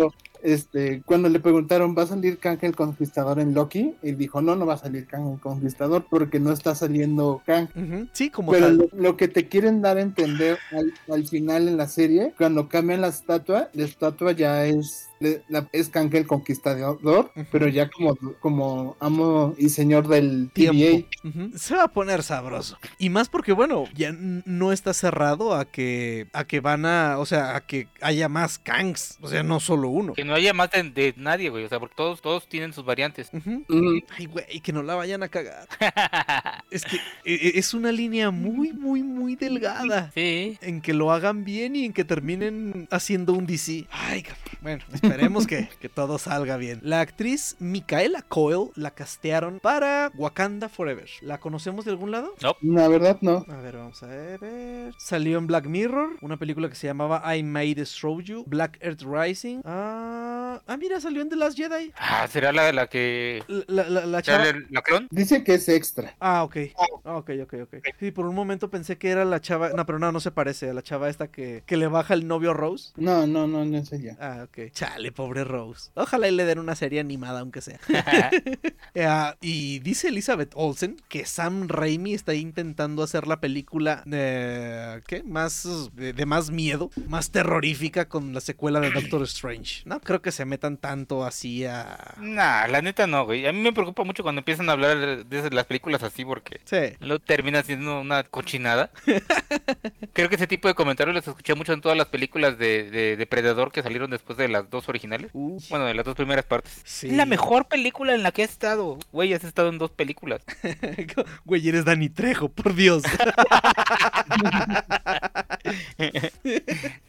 este, cuando le preguntaron, ¿va a salir Kang el Conquistador en Loki? Él dijo, no, no va a salir Kang el Conquistador porque no está saliendo Kang. sí, como Pero tal. lo, lo que te quieren dar a entender al, al final en la serie, cuando cambian la estatua, la estatua ya es, le- la- es Kang el Conquistador, pero ya como, como amo y señor del tiempo. Se va a poner sabroso. Y más porque, bueno, ya no está cerrado a que, a que van a, o sea, a que haya más Kangs. O sea, no solo uno. Que no haya más de, de nadie, güey. O sea, porque todos, todos tienen sus variantes. Ujú. Mm, Ay, güey, que no la vayan a cagar. Es que e- e- es una línea muy, muy, muy delgada. sí. En que lo hagan bien y en que terminen haciendo un DC. Ay, cabrón. Bueno, esperemos que, que todo salga bien. La actriz Micaela Coel la castearon para Wakanda Forever. ¿La conocemos de algún lado? La verdad, no. A ver, vamos a ver. Salió en Black Mirror, una película que se llamaba I May Destroy You, Black Earth Rising. Ah, ah mira, salió en The Last Jedi. Ah, será la, la que. La, la, la ¿será chava. la, la clon? Dice que es extra. Ah, ok. Ah, ok, ok, ok. Sí, por un momento pensé que era la chava. No, pero no, no se parece a la chava esta que, que le baja el novio Rose. No, no, no, no es ella. Ah, ok. Chale, pobre Rose. Ojalá y le den una serie animada, aunque sea. Eh, ah, y dice Elizabeth Olsen que Sam Raimi está intentando hacer la película de, ¿qué? Más de, de más miedo, más terrorífica con la secuela de Doctor Strange. No creo que se metan tanto así a Nah, la neta no, güey. A mí me preocupa mucho cuando empiezan a hablar de las películas así porque Sí. luego termina siendo una cochinada. Creo que ese tipo de comentarios los escuché mucho en todas las películas de, de Depredador que salieron después de las dos originales. Bueno, de las dos primeras partes. sí. Es la mejor película en la que he estado. Güey, has estado en dos películas. Güey, eres Dani Trejo, por Dios.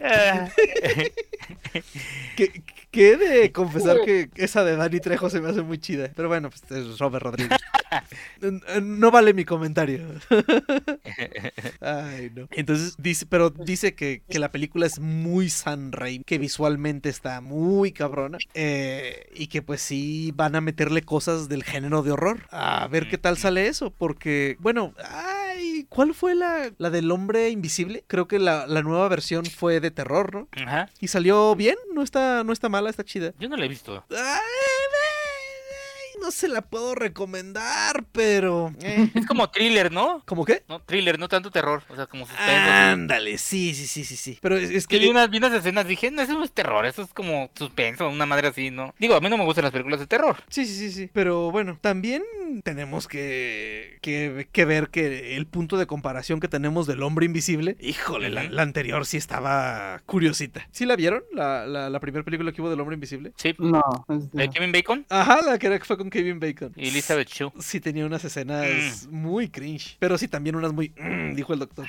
Ah, que, que he de confesar que esa de Dani Trejo se me hace muy chida. Pero bueno, pues es Robert Rodríguez. No vale mi comentario. Ay, no. Entonces dice, pero dice que, que la película es muy San Raimi, que visualmente está muy cabrona. eh, y que pues sí van a meterle cosas del género de horror. A ver qué tal sale eso. Porque, bueno, ay, ¿cuál fue la, la del hombre invisible? Creo que la, la nueva versión fue de terror, ¿no? Ajá. Y salió bien, no está, no está mala, está chida. Yo no la he visto. Ay, no se la puedo recomendar, pero. eh. Es como thriller, ¿no? ¿Cómo qué? No, thriller, no tanto terror. O sea, como suspenso. Ándale, sí, sí, sí, sí, sí. Pero es, es Que vi unas, vi unas escenas, dije, no, eso no es terror, eso es como suspenso, una madre así, ¿no? Digo, a mí no me gustan las películas de terror. Sí, sí, sí, sí. Pero bueno, también tenemos que, que, que ver que el punto de comparación que tenemos del hombre invisible, híjole, la, anterior sí estaba curiosita. ¿Sí la vieron? La, la, la primera película que hubo del hombre invisible. Sí. No, ¿De Kevin Bacon? Ajá, la que era que fue con Kevin Bacon. Y Elizabeth Shue. Sí tenía unas escenas muy cringe, pero sí también unas muy... mm, dijo el doctor.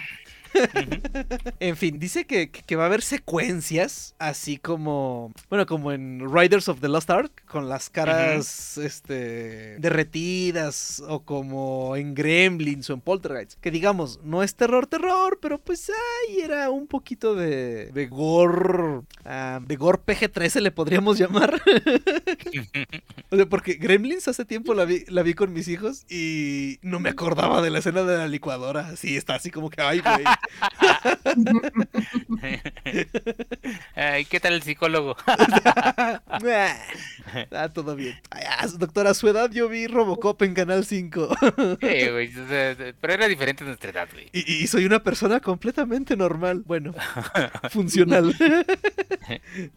En fin, dice que, que va a haber secuencias, así como, bueno, como en Riders of the Lost Ark, con las caras, este, derretidas, o como en Gremlins o en Poltergeist, que digamos, no es terror, terror, pero pues ahí era un poquito de, de gore, ah, de gore PG-13 le podríamos llamar. O sea, porque Gremlins hace tiempo la vi, la vi con mis hijos y no me acordaba de la escena de la licuadora. Sí, está así como que, ay, güey. Ay, ¿Qué tal el psicólogo? ah, todo bien. Ay, ah, doctora, a su edad yo vi Robocop en Canal 5. Sí, güey, o sea, pero era diferente de nuestra edad, güey. y, y soy una persona completamente normal. Bueno, funcional.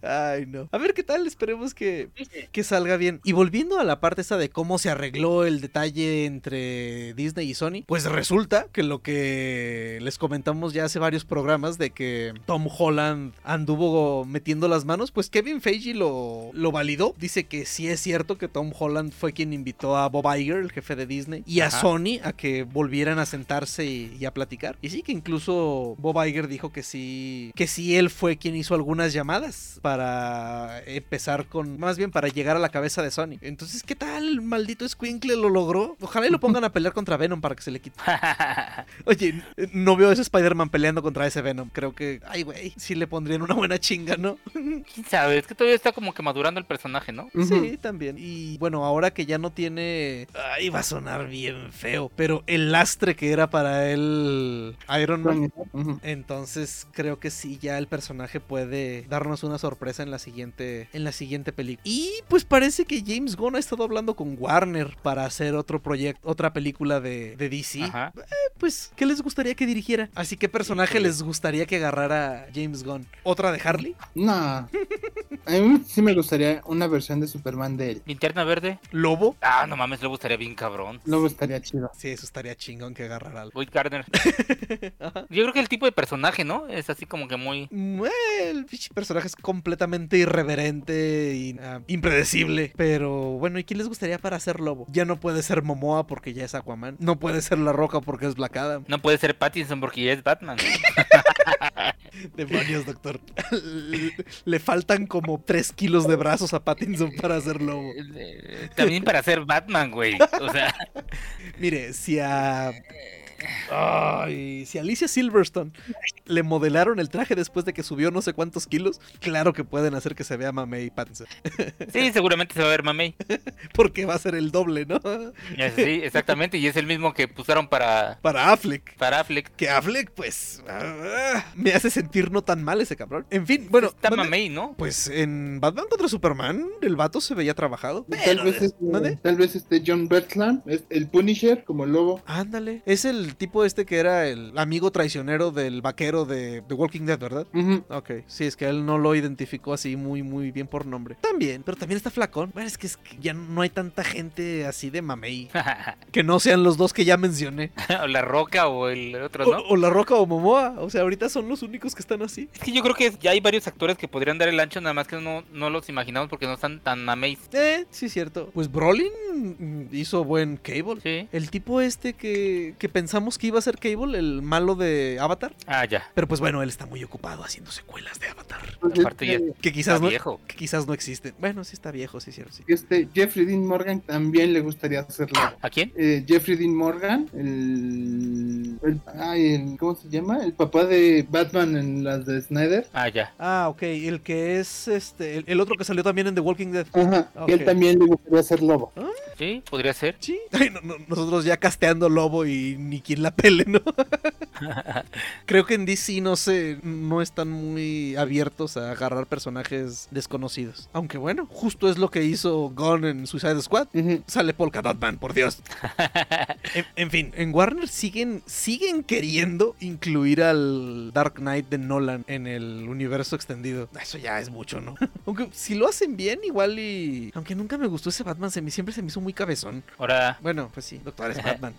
Ay, no. A ver qué tal, esperemos que, que salga bien. Y volviendo a la parte esa de cómo se arregló el detalle entre Disney y Sony, pues resulta que lo que les comentamos ya hace varios programas de que Tom Holland anduvo metiendo las manos, pues Kevin Feige lo, lo validó. Dice que sí es cierto que Tom Holland fue quien invitó a Bob Iger, el jefe de Disney, y a Ajá. Sony a que volvieran a sentarse y, y a platicar. Y sí que incluso Bob Iger dijo que sí, que sí él fue quien hizo algunas llamadas para empezar con, más bien para llegar a la cabeza de Sony. Entonces, ¿qué tal? Maldito Squinkle lo logró. Ojalá y lo pongan a pelear contra Venom para que se le quite. Oye, no veo ese Spider-Man peleando contra ese Venom. Creo que, ay, güey, sí le pondrían una buena chinga, ¿no? ¿Quién sabe? Es que todavía está como que madurando el personaje, ¿no? Sí, también. Y bueno, ahora que ya no tiene. Ay, va a sonar bien feo. Pero el lastre que era para él Iron Man. Entonces creo que sí, ya el personaje puede darnos una sorpresa en la siguiente, en la siguiente película. Y pues parece que James Gunn ha estado hablando con Warner para hacer otro proyecto, otra película de, de DC. Ajá. Pues, ¿qué les gustaría que dirigiera? Así que personaje Híjole. les gustaría que agarrara James Gunn. ¿Otra de Harley? No. A mí sí me gustaría una versión de Superman de él. ¿Linterna verde? ¿Lobo? Ah, no mames, luego estaría bien cabrón. Luego estaría chido. Sí, eso estaría chingón que agarrara algo. Boyd Gardner. Yo creo que el tipo de personaje, ¿no? Es así como que muy... Mm, El personaje es completamente irreverente y ah, impredecible. Pero bueno, ¿y quién les gustaría para ser lobo? Ya no puede ser Momoa porque ya es Aquaman. No puede ser La Roca porque es Black Adam. No puede ser Pattinson porque ya es Batman. Demonios, doctor. Le- faltan como 3 kilos de brazos a Pattinson para ser lobo. Eh, También para ser Batman, güey. O sea, Mire, si a. Ay, si Alicia Silverstone le modelaron el traje después de que subió no sé cuántos kilos, claro que pueden hacer que se vea Mamey Pattinson. sí, seguramente se va a ver mamey. Porque va a ser el doble, ¿no? Sí, exactamente. Y es el mismo que pusieron para, Para Affleck. para Affleck. Que Affleck, pues. ah, me hace sentir no tan mal ese cabrón. En fin, bueno. Está mande- mamey, ¿no? Pues en Batman contra Superman, el vato se veía trabajado. Tal vez, este, tal vez este John Bertland, es el Punisher como lobo. Ándale. Es el tipo este que era el amigo traicionero del vaquero de The Walking Dead, ¿verdad? Ujú. Ok, sí, es que él no lo identificó así muy, muy bien por nombre. También, pero también está flacón. Bueno, es que, es que ya no hay tanta gente así de mamey. Que no sean los dos que ya mencioné. o la roca o el otro, ¿no? o La Roca o Momoa. O sea, ahorita son los únicos que están así. Es que yo creo que ya hay varios actores que podrían dar el ancho, nada más que no, no los imaginamos porque no están tan mamey. Eh, sí, cierto. Pues Brolin hizo buen Cable. Sí. El tipo este que, que pensamos que iba a ser Cable, el malo de Avatar. Ah, ya. Pero pues bueno, él está muy ocupado haciendo secuelas de Avatar. Pues Aparte ya- este, Que quizás Está no, viejo. que quizás no existen. Bueno, sí está viejo, sí, cierto, sí. este Jeffrey Dean Morgan también le gustaría hacerlo. ¿A quién? Eh, Jeffrey Dean Morgan, el, el- ay, el- ¿cómo se llama? El papá de Batman en las de Snyder. Ah, ya. Ah, ok. El que es este. El, el otro que salió también en The Walking Dead. Ajá, que él también le gustaría ser lobo. Sí, podría ser. Sí. Ay, no, no, nosotros ya casteando lobo y ni quien la pele, ¿no? Creo que en DC no sé, no están muy abiertos a agarrar personajes desconocidos. Aunque bueno, justo es lo que hizo Gunn en Suicide Squad. Sale Polka Dot Man, por Dios. en, en fin, en Warner siguen, siguen queriendo incluir al Dark Knight de Nolan en el universo extendido. Eso ya es mucho, ¿no? Aunque si lo hacen bien, igual y. Aunque nunca me gustó ese Batman, se me, siempre se me hizo muy cabezón. Ahora, Bueno, pues sí, doctor es Batman.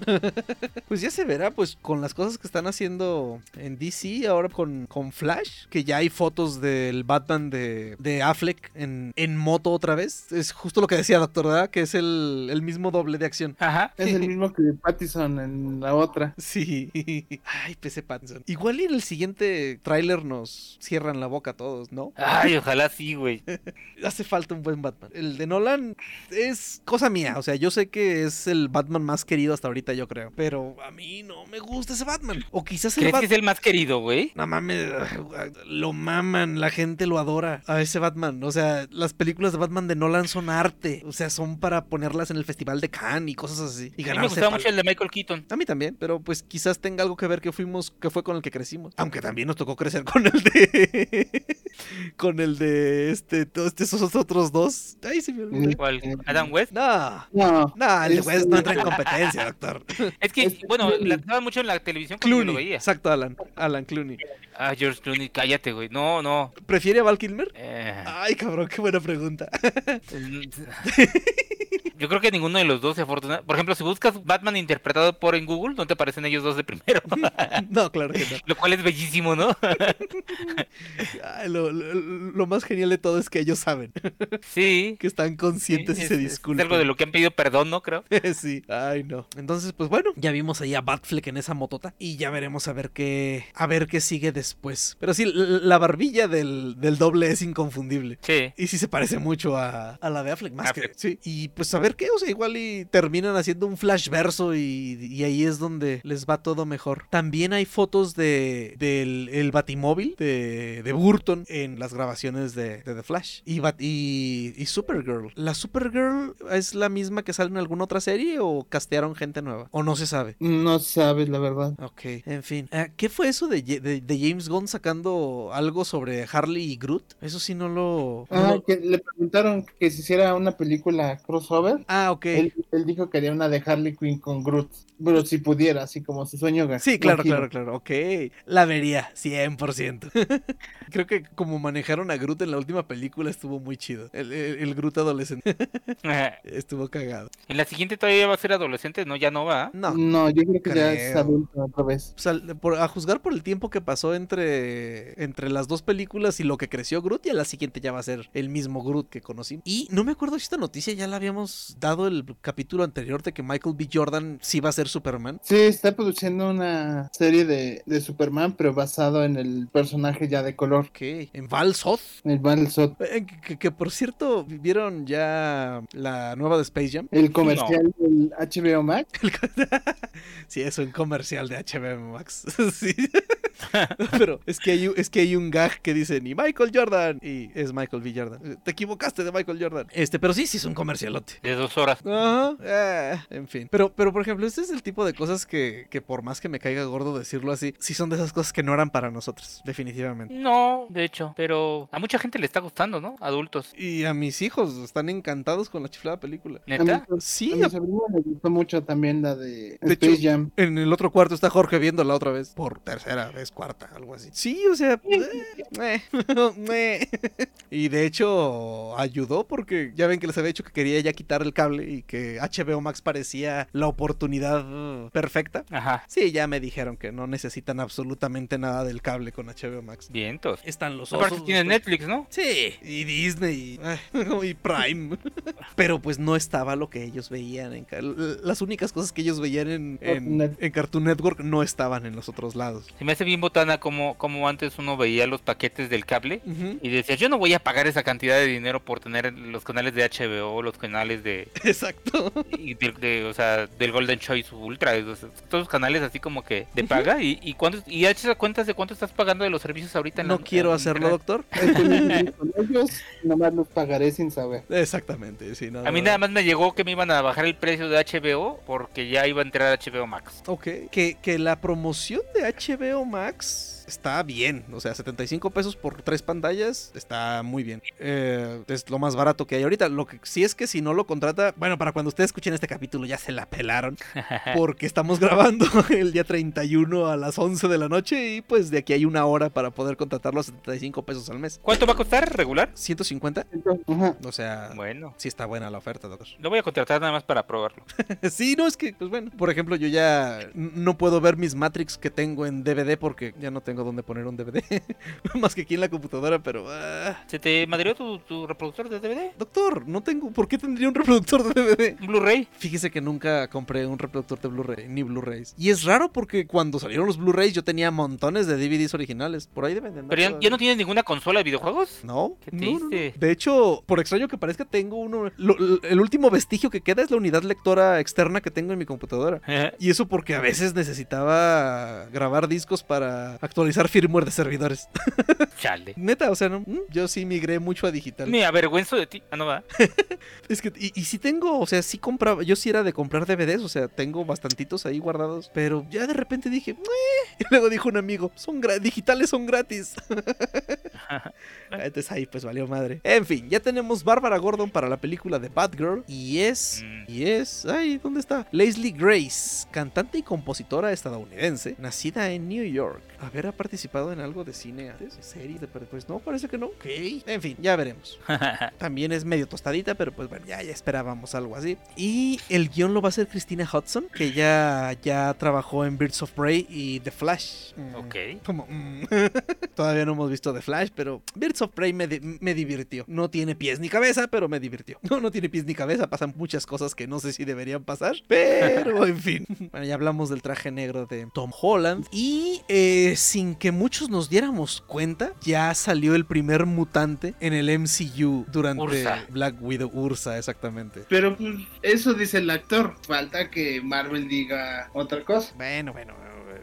pues ya se verá, pues con las cosas que están haciendo en DC, ahora con, con Flash, que ya hay fotos del Batman de, de Affleck en, en moto otra vez. Es justo lo que decía Doctor, ¿verdad? Que es el, el mismo doble de acción. ajá. Es el mismo que Pattison en la otra. Sí. Ay, PC Pattinson. Igual y en el siguiente tráiler nos cierran la boca a todos, ¿no? Ay, ojalá sí, güey. Hace falta un buen Batman. El de Nolan es cosa mía. O sea, yo sé que es el Batman más querido hasta ahorita, yo creo. Pero a mí no me gusta ese Batman. O quizás el ¿Crees que Batman. es el más querido, güey? No mames, lo maman, la gente lo adora a ese Batman. O sea, las películas de Batman de Nolan son arte. O sea, son para ponerlas en el Festival de Cannes y cosas así. Y A mí me gustaba mucho el de Michael Keaton. a mí también, pero pues quizás tenga algo que ver que fuimos, que fue con el que crecimos. Aunque también nos tocó crecer con el de. con el de este, todos esos otros dos. Ay, se me olvidó. ¿Cuál? ¿Adam West? No. No, No, el de Es- West no entra en competencia, doctor. Es que, Es bueno, Clooney. daban mucho en la televisión yo lo Clooney. veía. Exacto, Alan. Alan Clooney. Ah, George Clooney, cállate, güey. No, no. ¿Prefiere a Val Kilmer? Eh, Ay, cabrón, qué buena pregunta. Yo creo que ninguno de los dos se afortuna. Por ejemplo, si buscas Batman interpretado por en Google, no te aparecen ellos dos de primero. no, claro que no. Lo cual es bellísimo, ¿no? Ay, lo, lo- lo más genial de todo es que ellos saben, Sí. que están conscientes y Es- se disculpan. Es algo de lo que han pedido perdón, ¿no? Creo. sí, ay no. Entonces, pues bueno, ya vimos ahí a Batfleck en esa motota y ya veremos a ver qué a ver qué sigue después. Pero sí, la barbilla del, del doble es inconfundible. Sí. Y sí se parece mucho a, a la de Affleck, más Affleck. que... Sí, y pues a ver qué, o sea, igual y terminan haciendo un flash verso y, y ahí es donde les va todo mejor. También hay fotos de del el batimóvil de, de Burton en las grabaciones de, de The Flash. Y, Bat- y, y Supergirl. ¿La Supergirl es la misma que sale en alguna otra serie o castearon gente nueva? ¿O no se sabe? no sabes la verdad. Ok, en fin. Eh, ¿Qué fue eso de, de- de James Gunn sacando algo sobre Harley y Groot? Eso sí no lo... no Ah, lo- que le preguntaron que se hiciera una película crossover. Ah, ok. Él, él dijo que haría una de Harley Quinn con Groot, pero si pudiera, así como su sueño. Sí, claro, claro, claro. Ok. La vería, 100%. Creo que como manejaron a Groot en la última película estuvo muy chido. El, el- el Groot adolescente estuvo cagado. En la siguiente todavía va a ser adolescente, ¿no? Ya no va. No. No, yo creo que ya es Creo. adulto otra vez. O sea, por- a juzgar por el tiempo que pasó entre, entre las dos películas y lo que creció Groot, y a la siguiente ya va a ser el mismo Groot que conocimos. Y no me acuerdo si esta noticia ya la habíamos dado el capítulo anterior de que Michael B. Jordan sí va a ser Superman. Sí, está produciendo una serie de, de Superman, pero basado en el personaje ya de color, Ok. En Val Soth. el Battle Sot. Eh, Que, que- que, por cierto, ¿vieron ya la nueva de Space Jam? El comercial del HBO Max. sí, es un comercial de HBO Max. sí. Pero es que, hay, un- es que hay un gag que dice ni Michael Jordan y es Michael B. Jordan. Eh, Te equivocaste de Michael Jordan. Este, pero sí, sí es un comercialote. De dos horas. Ajá, eh, en fin. Pero, pero, por ejemplo, este es el tipo de cosas que, que por más que me caiga gordo decirlo así, sí son de esas cosas que no eran para nosotros, definitivamente. No, de hecho. Pero a mucha gente le está gustando, ¿no? Adultos. Y a mis hijos están encantados con la chiflada película. A mi, ¿Neta? Sí, a mi sobrino le gustó mucho también la de, De Space hecho, Jam. En el otro cuarto está Jorge viéndola otra vez. Por tercera vez, cuarta, algo así. Sí, o sea. eh, eh. y de hecho, ayudó porque ya ven que les había dicho que quería ya quitar el cable y que HBO Max parecía la oportunidad perfecta. Ajá. Sí, ya me dijeron que no necesitan absolutamente nada del cable con HBO Max. Vientos. Están los Aparte osos. tiene los- Netflix, ¿no? Sí, y Disney y, y Prime. Pero pues no estaba lo que ellos veían. En, las únicas cosas que ellos veían en, Cartoon en, Network. en Cartoon Network no estaban en los otros lados. Se me hace bien botana como, como antes uno veía los paquetes del cable y decía, yo no voy a pagar esa cantidad de dinero por tener los canales de HBO, los canales de, Exacto. y del- de, o sea, del Golden Choice Ultra, o sea, todos los canales así como que de paga y, y cuánto y hachas cuentas de cuánto estás pagando de los servicios ahorita en No la- quiero en hacerlo, internet? doctor. Con ellos, nomás los pagaré sin saber. Exactamente, sí. no, A mí no. nada más me llegó que me iban a bajar el precio de HBO porque ya iba a entrar HBO Max. Ok. Que, que la promoción de HBO Max es, está bien. O sea, 75 pesos por tres pantallas está muy bien. Eh, es lo más barato que hay ahorita. Lo que sí es que si no lo contrata, bueno, para cuando ustedes escuchen este capítulo ya se la pelaron. Porque estamos grabando el día 31 a las 11 de la noche y pues de aquí hay una hora para poder contratarlo a 75 pesos al mes. ¿Cuánto va a costar regular? 150. Ajá. O sea, Bueno, sí está buena la oferta, doctor. lo voy a contratar nada más para probarlo. sí, no, es que, pues bueno, por ejemplo, yo ya no puedo ver mis Matrix que tengo en DVD porque ya no tengo dónde poner un DVD. Más que aquí en la computadora, pero... ah, ¿Se te madrió tu, tu reproductor de DVD? doctor, no tengo... ¿Por qué tendría un reproductor de DVD? ¿Un Blu-ray? Fíjese que nunca compré un reproductor de Blu-ray, ni Blu-rays. Y es raro porque cuando salieron los Blu-rays yo tenía montones de DVDs originales. Por ahí deben de andar ¿Pero ya, no tienes ninguna consola de videojuegos? No, Qué no, no, no. triste. De hecho, por extraño que parezca, tengo uno. lo- el último vestigio que queda es la unidad lectora externa que tengo en mi computadora. Y eso porque a veces necesitaba grabar discos para actualizar firmware de servidores. Chale. Neta, o sea, no, mm, yo sí migré mucho a digital. Me avergüenzo de ti. Ah, no va. Es que, y, y sí tengo, o sea, sí compraba, yo sí era de comprar DVDs, o sea, tengo bastantitos ahí guardados, pero ya de repente dije, y luego dijo un amigo, son digitales son gratis. Entonces ahí pues valió madre. En fin, ya tenemos Bárbara Gordon para la película de Batgirl y es, Mm. y es, ay, ¿dónde está? Leslie Grace, cantante y compositora estadounidense, nacida en New York. Haber participado en algo de cine antes, series de pues no, parece que no. Ok, en fin, ya veremos. También es medio tostadita, pero pues bueno, ya, ya esperábamos algo así. Y el guion lo va a hacer Christina Hudson, que ya, ya trabajó en Birds of Prey y The Flash. Mm, ok. Como, mm. Todavía no hemos visto The Flash, pero Birds of Prey me, me divirtió. No tiene pies ni cabeza, pero me divirtió. No, no tiene pies ni cabeza, pasan muchas cosas que no sé si deberían pasar, pero en fin. Bueno, ya hablamos del traje negro de Tom Holland y eh, sin que muchos nos diéramos cuenta, ya salió el primer mutante en el MCU durante Ursa. Black Widow Ursa, exactamente. Pero pues eso dice el actor. Falta que Marvel diga otra cosa. Bueno, bueno,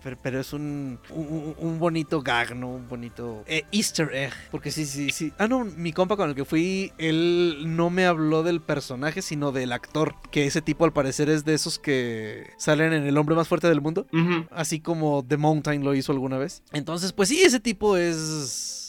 pero, pero es un, un, un bonito gag, ¿no? Un bonito eh, easter egg. Porque sí, sí, sí. Ah, no, mi compa con el que fui, él no me habló del personaje, sino del actor. Que ese tipo al parecer es de esos que salen en El hombre más fuerte del mundo. Así como The Mountain lo hizo alguna vez. Entonces, pues sí, ese tipo es...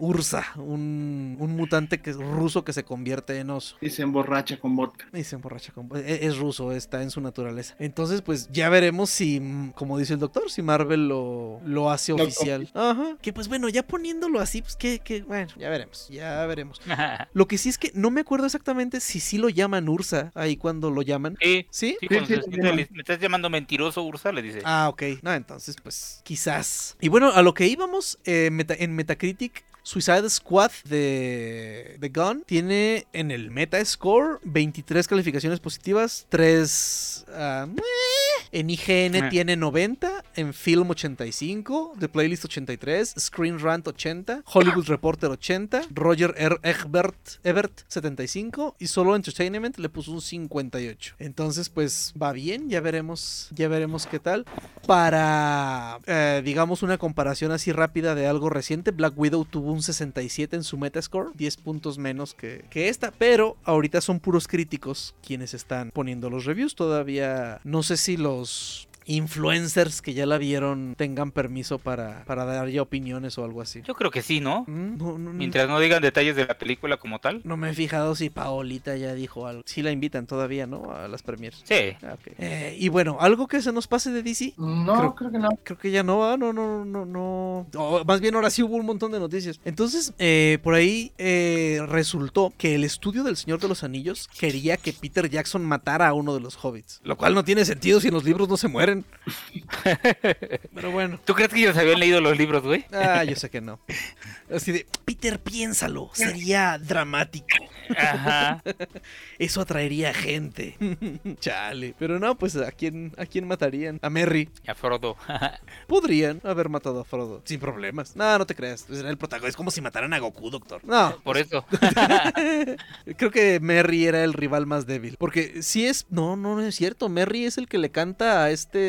Ursa, un, un mutante que es ruso que se convierte en oso. Y se emborracha con vodka. Y se emborracha con... e- Es ruso, está en su naturaleza. Entonces, pues ya veremos si, como dice el doctor, si Marvel lo, lo hace oficial. Ajá. Que pues bueno, ya poniéndolo así, pues que, que, bueno, ya veremos, ya veremos. Lo que sí es que no me acuerdo exactamente si sí lo llaman Ursa ahí cuando lo llaman. Sí, ¿Sí? sí, cuando sí, se sí, siente, sí. le- me estás llamando mentiroso, Ursa, le dice. Ah, ok. No, entonces, pues, quizás. Y bueno, a lo que íbamos, eh, meta- en Metacritic, Suicide Squad de, de Gun tiene en el Metascore 23 calificaciones positivas, 3... ah, meh. En IGN Ah. tiene 90, en Film 85, The Playlist 83, Screen Rant 80, Hollywood Reporter 80, Roger R. Ebert, Ebert 75 y solo Entertainment le puso un 58. Entonces, pues va bien, ya veremos, ya veremos qué tal. Para, eh, digamos, una comparación así rápida de algo reciente, Black Widow tuvo un 67 en su Metascore, 10 puntos menos que, que esta, pero ahorita son puros críticos quienes están poniendo los reviews. Todavía no sé si los aos influencers que ya la vieron tengan permiso para, para dar ya opiniones o algo así. Yo creo que sí, ¿no? Mm, No. Mientras no digan detalles de la película como tal. No me he fijado si Paolita ya dijo algo. Sí la invitan todavía, ¿no? A las premiers. Sí. Ah. Eh, y bueno, algo que se nos pase de DC. No, Creo- creo, que no. Creo que ya no, ah, no, no, no, no. O más bien ahora sí hubo un montón de noticias. Entonces, eh, por ahí eh, resultó que el estudio del Señor de los Anillos quería que Peter Jackson matara a uno de los hobbits. Lo cual no tiene sentido si en los libros no se mueren. Pero bueno. ¿Tú crees que ellos habían leído los libros, güey? Ah, yo sé que no. Así de, Peter, piénsalo. Sería dramático. Ajá. Eso atraería gente. Chale. Pero no, pues ¿a quién, a quién matarían? A Merry. Y a Frodo. Podrían haber matado a Frodo. Sin problemas. No, no te creas. Era el protagonista. Es como si mataran a Goku, doctor. No. Por eso. Creo que Merry era el rival más débil. Porque si es. No, no, no es cierto. Merry es el que le canta a este.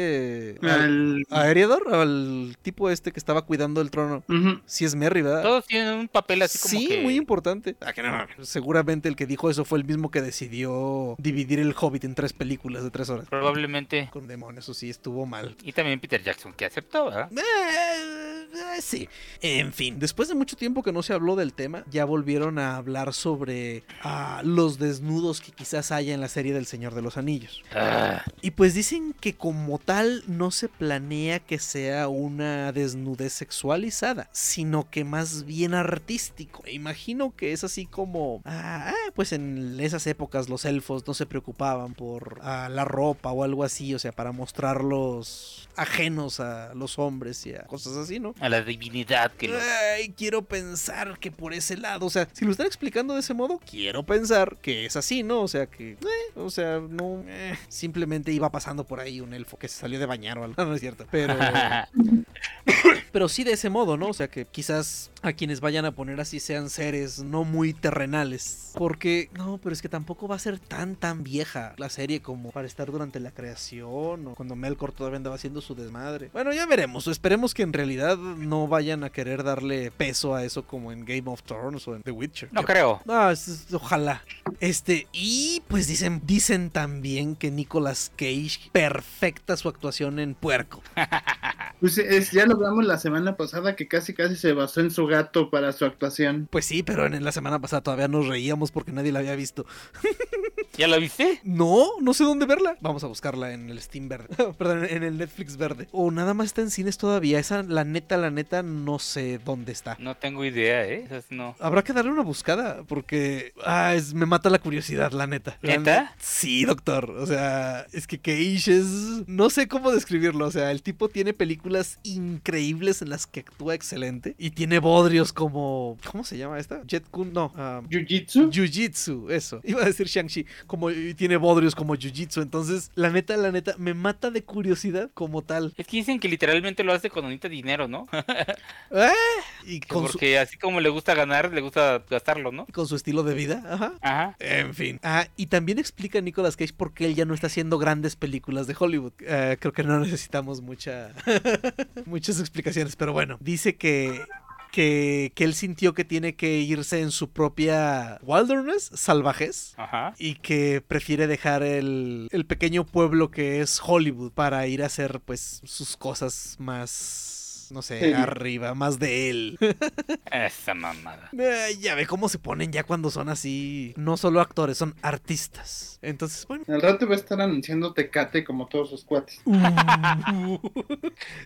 Al- Al- A al tipo este que estaba cuidando el trono. Ujú. Sí es Merry, ¿verdad? Todos tienen un papel así como sí, que... muy importante. Ah, que no, seguramente el que dijo eso fue el mismo que decidió dividir el Hobbit en tres películas de tres horas. Probablemente. Con demonios, eso sí estuvo mal. Y también Peter Jackson, que aceptó, ¿verdad? Eh, eh, sí. En fin, después de mucho tiempo que no se habló del tema, ya volvieron a hablar sobre ah, los desnudos que quizás haya en la serie del Señor de los Anillos. Ah, Y pues dicen que como tal no se planea que sea una desnudez sexualizada, sino que más bien artístico. E imagino que es así como, ah, ah, pues en esas épocas los elfos no se preocupaban por ah, la ropa o algo así, o sea, para mostrarlos ajenos a los hombres y a cosas así, ¿no? A la divinidad que lo... Ay, quiero pensar que por ese lado, o sea, si lo están explicando de ese modo, quiero pensar que es así, ¿no? O sea, que, eh, o sea, no, eh, simplemente iba pasando por ahí un elfo que se salió de bañar o algo, no es cierto, pero, pero sí de ese modo, ¿no? O sea, que quizás a quienes vayan a poner así sean seres no muy terrenales, porque, no, pero es que tampoco va a ser tan, tan vieja la serie como para estar durante la creación o cuando Melkor todavía andaba haciendo su desmadre. Bueno, ya veremos, esperemos que en realidad no vayan a querer darle peso a eso como en Game of Thrones o en The Witcher. No creo. Ah, es- es- ojalá. Este, y pues dicen, dicen también que Nicolas Cage perfecta su actuación en Puerco. Pues es, ya lo hablamos la semana pasada que casi casi se basó en su gato para su actuación. Pues sí, pero en la semana pasada todavía nos reíamos porque nadie la había visto. ¿Ya la viste? No, no sé dónde verla. Vamos a buscarla en el Steam verde. Perdón, en el Netflix verde. O nada más está en cines todavía. Esa, la neta, la neta, no sé dónde está. No tengo idea, ¿eh? Esas no. Habrá que darle una buscada porque ah, es- me mata la curiosidad, la neta. La ¿Neta? ne- Sí, doctor. O sea, es que Cage es... No sé cómo describirlo. O sea, el tipo tiene películas increíbles en las que actúa excelente. Y tiene bodrios como... ¿Cómo se llama esta? Jet Kun, no. ah, Jiu-Jitsu. Jiu-Jitsu, eso. Iba a decir Shang-Chi. Como y tiene bodrios como Jiu-Jitsu. Entonces, la neta, la neta, me mata de curiosidad como tal. Es que dicen que literalmente lo hace con bonita dinero, ¿no? ¡Ah! Y con su, Porque así como le gusta ganar, le gusta gastarlo, ¿no? con su estilo de vida. Ajá. Ajá. En fin. Ah, y también explica a Nicolas Cage por qué él ya no está haciendo grandes películas de Hollywood. Eh, creo que no necesitamos mucha muchas explicaciones, pero bueno, dice que que, que él sintió que tiene que irse en su propia wilderness, salvajes, Ajá. y que prefiere dejar el, el pequeño pueblo que es Hollywood para ir a hacer pues sus cosas más no sé, Sí. arriba, más de él. Esa mamada. Eh, ya ve cómo se ponen ya cuando son así, no solo actores, son artistas. Entonces, bueno. Al rato va a estar anunciando Tecate como todos sus cuates.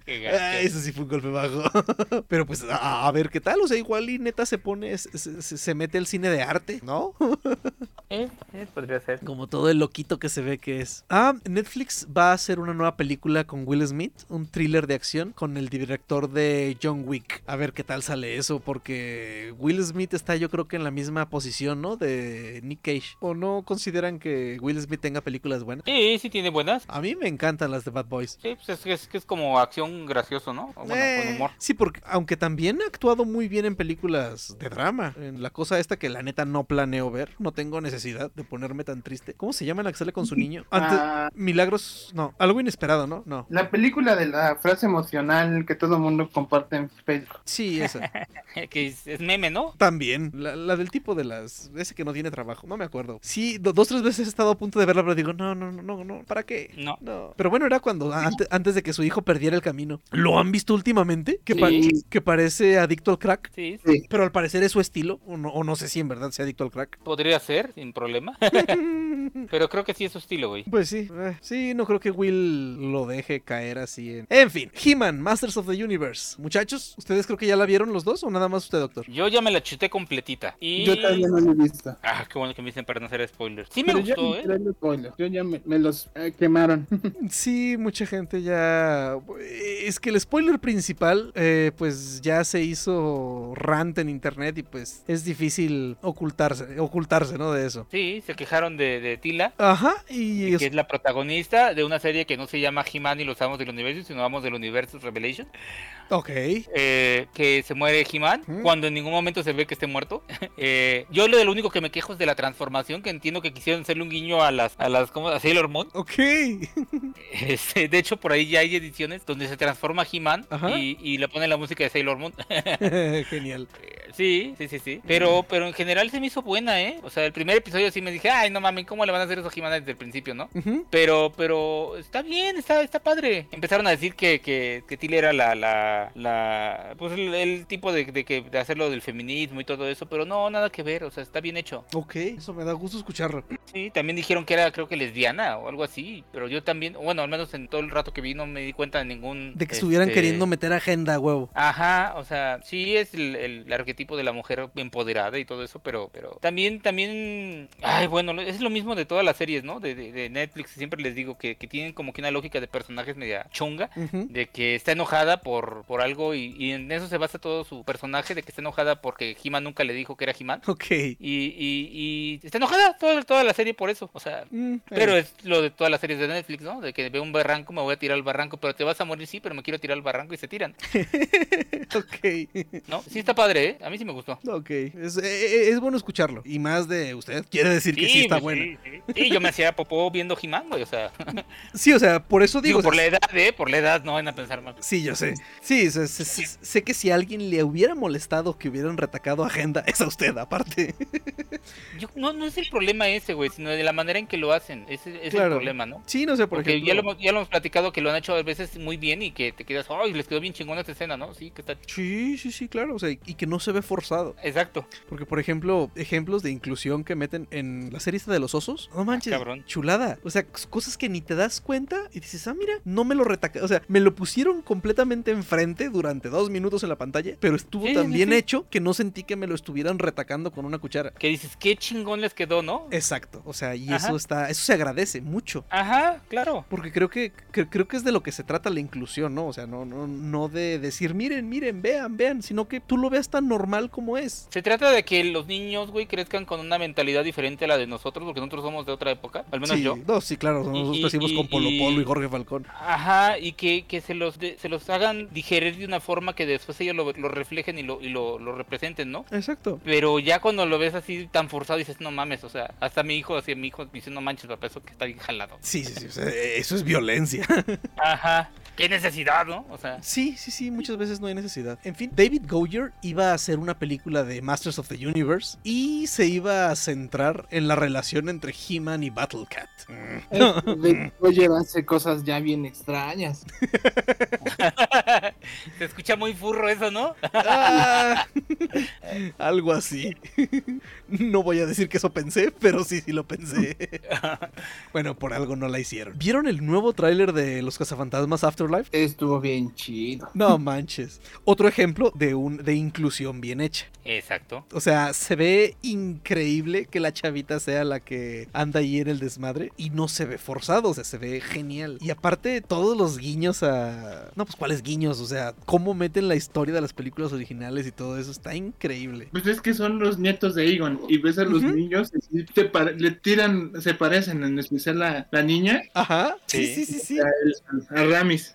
Qué Ah, gacho. eso sí fue un golpe bajo. Pero pues a, a ver qué tal. O sea, igual y neta se pone, se, se- se mete el cine de arte, ¿no? Eh, eh, podría ser. Como todo el loquito que se ve que es. Ah, Netflix va a hacer una nueva película con Will Smith, un thriller de acción con el director de John Wick. A ver qué tal sale eso, porque Will Smith está yo creo que en la misma posición, ¿no? De Nick Cage. ¿O no consideran que Will Smith tenga películas buenas? Sí, sí tiene buenas. A mí me encantan las de Bad Boys. Sí, pues es, que es, es como acción gracioso, ¿no? O bueno, Eh, con humor. Sí, porque aunque también ha actuado muy bien en películas de drama. En la cosa esta que la neta no planeo ver. No tengo necesidad de ponerme tan triste. ¿Cómo se llama la que sale con su niño? Antes, Ah. Milagros. No, algo inesperado, ¿no? No. La película de la frase emocional que todo el mundo comparte en Facebook. Sí, esa. que es, es meme, ¿no? También. La, la del tipo de las. Ese que no tiene trabajo. No me acuerdo. Sí, do- dos, tres veces he estado a punto de verla, pero digo, no, no, no, no, no. ¿Para qué? No. No. Pero bueno, era cuando, antes, antes de que su hijo perdiera el camino. ¿Lo han visto últimamente? Que, pa- que parece adicto al crack. Sí, Sí. Pero al parecer es su estilo. O no, o no sé si en verdad sea adicto al crack. podría ser, sin problema. Pero creo que sí es su estilo, güey. Pues sí, eh, sí, no creo que Will lo deje caer así en... En fin, He-Man, Masters of the Universe. Muchachos, ¿ustedes creo que ya la vieron los dos o nada más usted, doctor? Yo ya me la chuté completita. Y... Yo todavía no lo he visto. Ah, qué bueno que me dicen para no hacer spoilers. Sí me Pero gustó, ¿eh? Yo ya me, me los eh, quemaron. Sí, mucha gente ya... Es que el spoiler principal, eh, pues ya se hizo rant en internet y pues es difícil ocultarse, ocultarse, ¿no? De eso. Sí, se quejaron de, de Tila. Ajá, y... es- Que es la protagonista de una serie que no se llama He-Man y los Amos del Universo, sino Amos del Universo Revelation. Ok. eh, que se muere He-Man cuando en ningún momento se ve que esté muerto. Eh, yo lo de lo único que me quejo es de la transformación, que entiendo que quisieron hacerle un guiño a las, a las, ¿cómo? A Sailor Moon. Ok. Este, de hecho, por ahí ya hay ediciones donde se transforma He-Man y, y le pone la música de Sailor Moon. Genial. Eh, Sí, sí, sí, sí. Pero, pero en general se me hizo buena, ¿eh? O sea, el primer episodio sí me dije, ay, no mames, ¿cómo le van a hacer eso a He-Man desde el principio, no? Pero, pero está bien, está, está padre. Empezaron a decir que, que, que Tilly era la, la la, la pues el, el tipo de, de que de hacerlo del feminismo y todo eso, pero no, nada que ver, o sea, está bien hecho. Ok, eso me da gusto escucharlo. Sí, también dijeron que era, creo que lesbiana o algo así, pero yo también, bueno, al menos en todo el rato que vi no me di cuenta de ningún... De que estuvieran este, queriendo meter agenda, huevo. Ajá, o sea, sí es el, el arquetipo de la mujer empoderada y todo eso, pero, pero también, también, ay, bueno, es lo mismo de todas las series, ¿no? De, de, de Netflix, siempre les digo que, que tienen como que una lógica de personajes media chunga, Ujú. de que está enojada por, por algo y, y en eso se basa todo su personaje, de que está enojada porque He-Man nunca le dijo que era He-Man. Ok. Y, y, y está enojada toda, toda la serie por eso, o sea... Mm, Pero eh, es lo de todas las series de Netflix, ¿no? De que veo un barranco, me voy a tirar al barranco, pero te vas a morir, sí, pero me quiero tirar al barranco y se tiran, ok. ¿no? Sí está padre, ¿eh? A mí sí me gustó. Ok. Es, eh, es bueno escucharlo. Y más de usted. Quiere decir que sí está pues, bueno. Sí, sí. Sí, yo me hacía popó viendo He-Man, güey, o sea... Sí, o sea, por eso digo. Digo, por o sea, la edad, ¿eh? Por la edad, no van a pensar mal. Sí, yo sé. Sí, sé, que si a alguien le hubiera molestado que hubieran retacado agenda, es a usted, aparte. Yo, no, no es el problema ese, güey, sino de la manera en que lo hacen. Ese es Claro. el problema, ¿no? Sí, no sé, por Porque ejemplo. ya, lo hemos, ya lo hemos platicado que lo han hecho a veces muy bien y que te quedas, ay, les quedó bien chingona esta escena, ¿no? Sí, que está... Sí, sí, sí, claro. O sea, y que no se ve forzado. Exacto. Porque, por ejemplo, ejemplos de inclusión que meten en la serie esta de los osos. No manches, cabrón. chulada. O sea, cosas que ni te das cuenta y dices, ah, mira, no me lo retaca. O sea, me lo pusieron completamente enfrente durante dos minutos en la pantalla, pero estuvo Sí, tan sí, bien sí. hecho que no sentí que me lo estuvieran retacando con una cuchara. Que dices, qué chingón les quedó, ¿no? Exacto. O sea, y Ajá. eso está, eso se agradece mucho. Ajá, claro. Porque creo que cre- creo que es de lo que se trata la inclusión, ¿no? O sea, no, no, no de decir, miren, miren, vean, vean, sino que tú lo veas tan normal como es. Se trata de que los niños, güey, crezcan con una mentalidad diferente a la de nosotros, porque nosotros somos de otra época, al menos yo. no, sí, claro, nosotros Y- crecimos y- con Polo y- Polo y Jorge Falcón. Ajá, y que, que se los de- se los hagan digerir de una forma que después ellos lo, lo reflejen y lo, y lo, lo representen, ¿no? Exacto. Pero ya cuando lo ves así tan forzado dices, no mames, o sea, hasta mi hijo, así mi hijo dice, no manches, papá, eso que está bien jalado. Sí, sí, sí, o sea, eso es violencia. Ajá, qué necesidad, ¿no? O sea, Sí, sí, sí, muchas veces no hay necesidad. En fin, David Goyer iba a hacer una película de Masters of the Universe y se iba a centrar en la relación entre He-Man y Battle Cat. De- Oye, hace cosas ya bien extrañas. se escucha muy furro eso, ¿no? Ah, algo así. No voy a decir que eso pensé, pero sí, sí lo pensé. Bueno, por algo no la hicieron. ¿Vieron el nuevo tráiler de Los Cazafantasmas Afterlife? Estuvo bien chido. No manches. Otro ejemplo de un de inclusión bien hecha. Exacto. O sea, se ve increíble que la chavita sea la que anda ahí en el desmadre y no se ve forzado, o sea, se ve genial. Y aparte, todos los guiños a. No, pues cuáles guiños, o sea, cómo meten la historia de las películas originales y todo eso está increíble. Pues es que son los nietos de Egon y ves a los niños y se le tiran, se parecen, en especial la, la niña Ajá, sí, Sí. sí, sí, sí. a, el- a Ramis.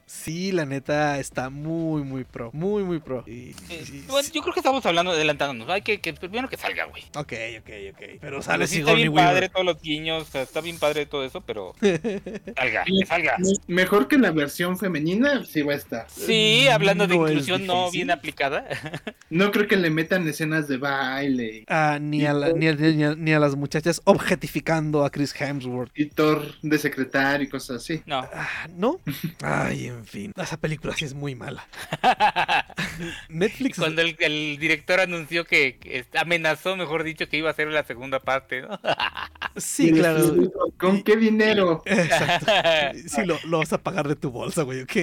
Sí, la neta está muy, muy pro, muy, muy pro. Y- Eh, y- bueno, yo creo que estamos hablando, adelantándonos. Hay que, que primero que salga, güey. Ok, ok, ok. Pero sale sí está bien padre todos los guiños, o sea, está bien padre todo eso, pero salga, que salga. Me- Mejor que la versión femenina, sí va a estar. Sí, hablando de No inclusión no bien aplicada. No creo que le metan escenas de baile Ah, ni, a la- ni, a, ni a- ni a las muchachas objetificando a Chris Hemsworth. y Thor de secretario y cosas así. No. Ah, ¿No? Ay, en fin. Esa película sí es muy mala. Netflix. Cuando el, el director anunció que, amenazó, mejor dicho, que iba a hacer la segunda parte, ¿no? Sí, claro. ¿Con qué dinero? Exacto. Sí, lo, lo vas a pagar de tu bolsa, güey. ¿ok?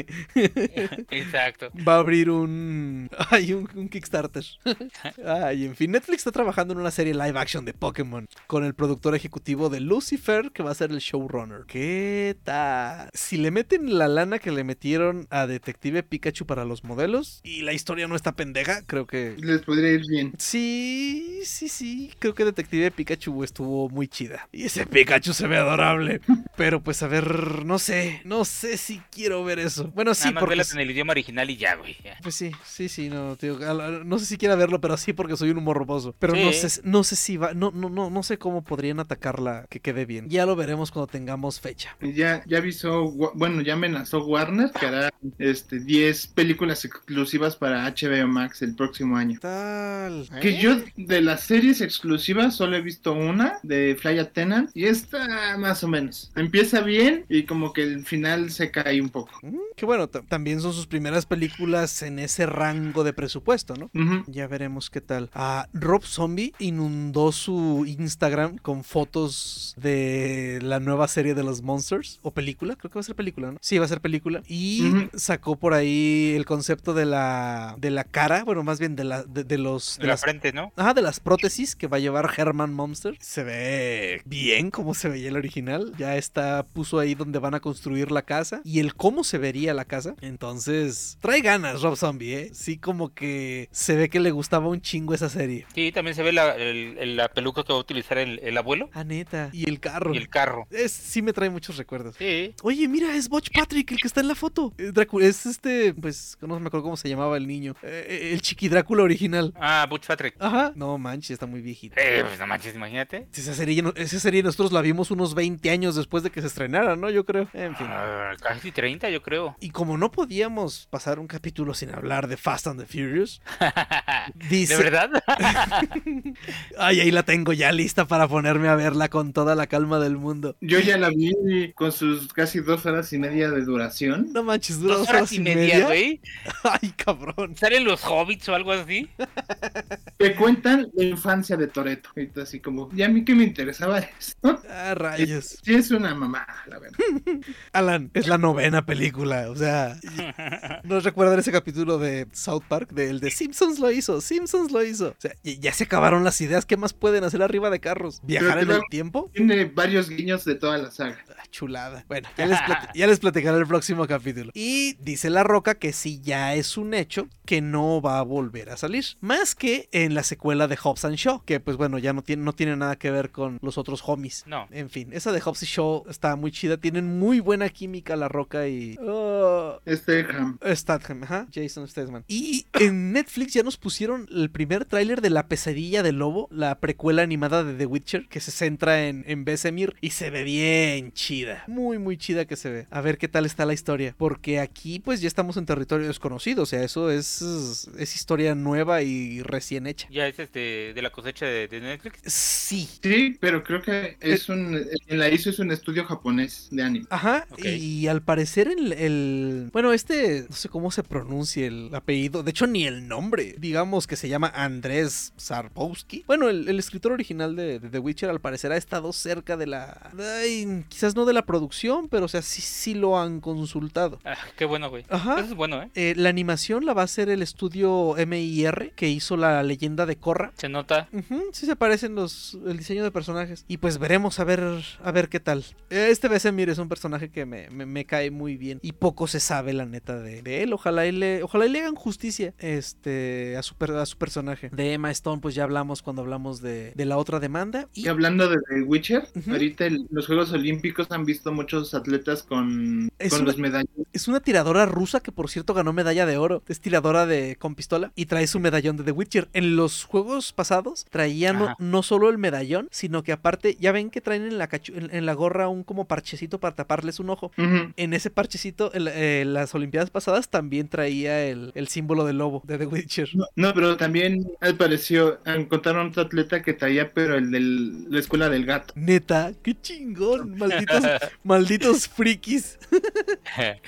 Exacto. Va a abrir un. Ay, un, un Kickstarter. Ay, en fin. Netflix está trabajando en una serie live action de Pokémon con el productor ejecutivo de Lucifer, que va a ser el showrunner. ¿Qué tal? Si le meten la lana que le metieron a Detective Pikachu para los modelos y la historia no está pendeja, creo que. Les podría ir bien. Sí, sí, sí. Creo que Detective Pikachu estuvo muy chida. Y ese Pikachu se ve adorable. Pero pues a ver, no sé. No sé si quiero ver eso. Bueno, sí, Nada más porque. en el idioma original y ya, güey. ya. Pues sí, sí, sí, no, tío, no sé si quiera verlo, pero sí porque soy un humor morboso. Pero no sé, no sé si va, no, no, no, no sé cómo podrían atacarla que quede bien. Ya lo veremos cuando tengamos fecha. Ya, ya avisó, bueno, ya amenazó Warner que hará este 10 películas exclusivas para HBO Max el próximo año. Tal. Que ¿Eh? yo de las series exclusivas solo he visto una de Fly Attendant y está más o menos. Empieza bien y como que el final se cae un poco. Mm, Que bueno, ta- también son sus primeras películas en ese rango de presupuesto, ¿no? Ujú. Ya veremos qué tal. Ah, Rob Zombie inundó su Instagram con fotos de la nueva serie de los Monsters. O película, creo que va a ser película, ¿no? Sí, va a ser película. Y Sacó por ahí el concepto de la, de la cara, bueno, más bien de, la, de, de los... De de la las- frente, ¿no? Ajá, de las prótesis que va a llevar Herman Monster. Se ve bien como se veía el original. Ya está, puso ahí donde van a construir la casa y el cómo se vería la casa. Entonces, trae ganas Rob Zombie, ¿eh? Sí, como que se ve que le gustaba un chingo esa serie. Sí, también se ve la, el- la peluca que va a utilizar el, el abuelo Ah, neta. Y el carro. y el carro. Es, sí me trae muchos recuerdos. Sí. Oye, mira, es Butch Patrick, el que está en la foto. Eh, Drácula- es este, pues, no me acuerdo cómo se llamaba el niño. Eh, el chiqui Drácula original. Ah, Butch Patrick. Ajá. No manches, está muy viejito. Eh, pues no manches, imagínate. Esa serie, no- esa serie nosotros la vimos unos 20 años después de que se estrenara, ¿no? Yo creo. En fin. Ah, casi 30, yo creo. Y como no podíamos pasar un capítulo sin hablar de Fast and the Furious, dice... ¿De verdad? Ay, ahí la tengo ya lista para ponerme a verla con toda la calma del mundo. Yo ya la vi con sus casi dos horas y media de duración. No manches, dura Dos horas y media, güey. Ay, cabrón. ¿Salen los hobbits o algo así? Que cuentan la infancia de Toreto. Así como, y a mí que me interesaba esto. Ah, rayos. Sí, es una mamá, la verdad. Alan, es la novena película. O sea, ¿no recuerdan ese capítulo de South Park? Del de Simpsons lo hizo, Simpsons lo hizo. O sea, ya se acabaron las ideas. ¿Qué más pueden hacer arriba de carros? ¿Viajar en te el tiempo? Tiene varios guiños de toda la saga. Ah, Chulada. Bueno, ya les, ya les platicaré el próximo capítulo. Y dice La Roca que sí ya es un hecho que no va a volver a salir. Más que en la secuela de Hobbs and Shaw, que pues bueno, ya no tiene, no tiene nada que ver con los otros homies. No. En fin, esa de Hobbs y Shaw está muy chida. Tienen muy buena química La Roca y... Oh, Este Ham. Statham, ajá, Jason Statham. Y en Netflix ya nos pusieron el primer tráiler de La pesadilla del lobo, la precuela animada de The Witcher, que se centra en, en Besemir y se ve bien chida. Muy, muy chida que se ve. A ver qué tal está la historia. Porque aquí pues ya estamos en territorio desconocido, o sea, eso es, es historia nueva y recién hecha. Ya es este de la cosecha de, de Netflix. Sí. Sí, pero creo que es un. En la hizo es un estudio japonés de anime. Ajá, Ok. y al parecer el, el- Bueno, este... No sé cómo se pronuncia el apellido. De hecho, ni el nombre. Digamos que se llama Andrés Sarpowski. Bueno, el, el escritor original de, de The Witcher al parecer ha estado cerca de la... ay, quizás no de la producción, pero o sea, sí, sí lo han consultado. Ah, qué bueno, güey. Ajá. Eso es bueno, ¿eh? Eh, la animación la va a hacer el estudio MIR que hizo la leyenda de Korra. Se nota. Ujú, sí se parecen los el diseño de personajes y pues veremos a ver a ver qué tal. Este Besemir es un personaje que me, me- me cae muy bien y poco se sabe la neta de, de él. Ojalá y le ojalá y le hagan justicia este a su per- a su personaje. De Emma Stone pues ya hablamos cuando hablamos de, de la otra demanda y Y hablando de The Witcher, ahorita los Juegos Olímpicos han visto muchos atletas con, con una- los medallas. Es una tiradora rusa que por cierto ganó medalla de oro. Es tiradora de con pistola y trae su medallón de The Witcher. En los juegos pasados traía no, solo el medallón, sino que aparte ya ven que traen en la cachu- en, en la gorra un como parchecito para taparles un ojo. En ese parchecito, en eh, las Olimpiadas pasadas también traía el, el símbolo del lobo de The Witcher. No, no, pero también apareció, encontraron otro atleta que traía, pero el de la escuela del gato. Neta, qué chingón, malditos, malditos frikis.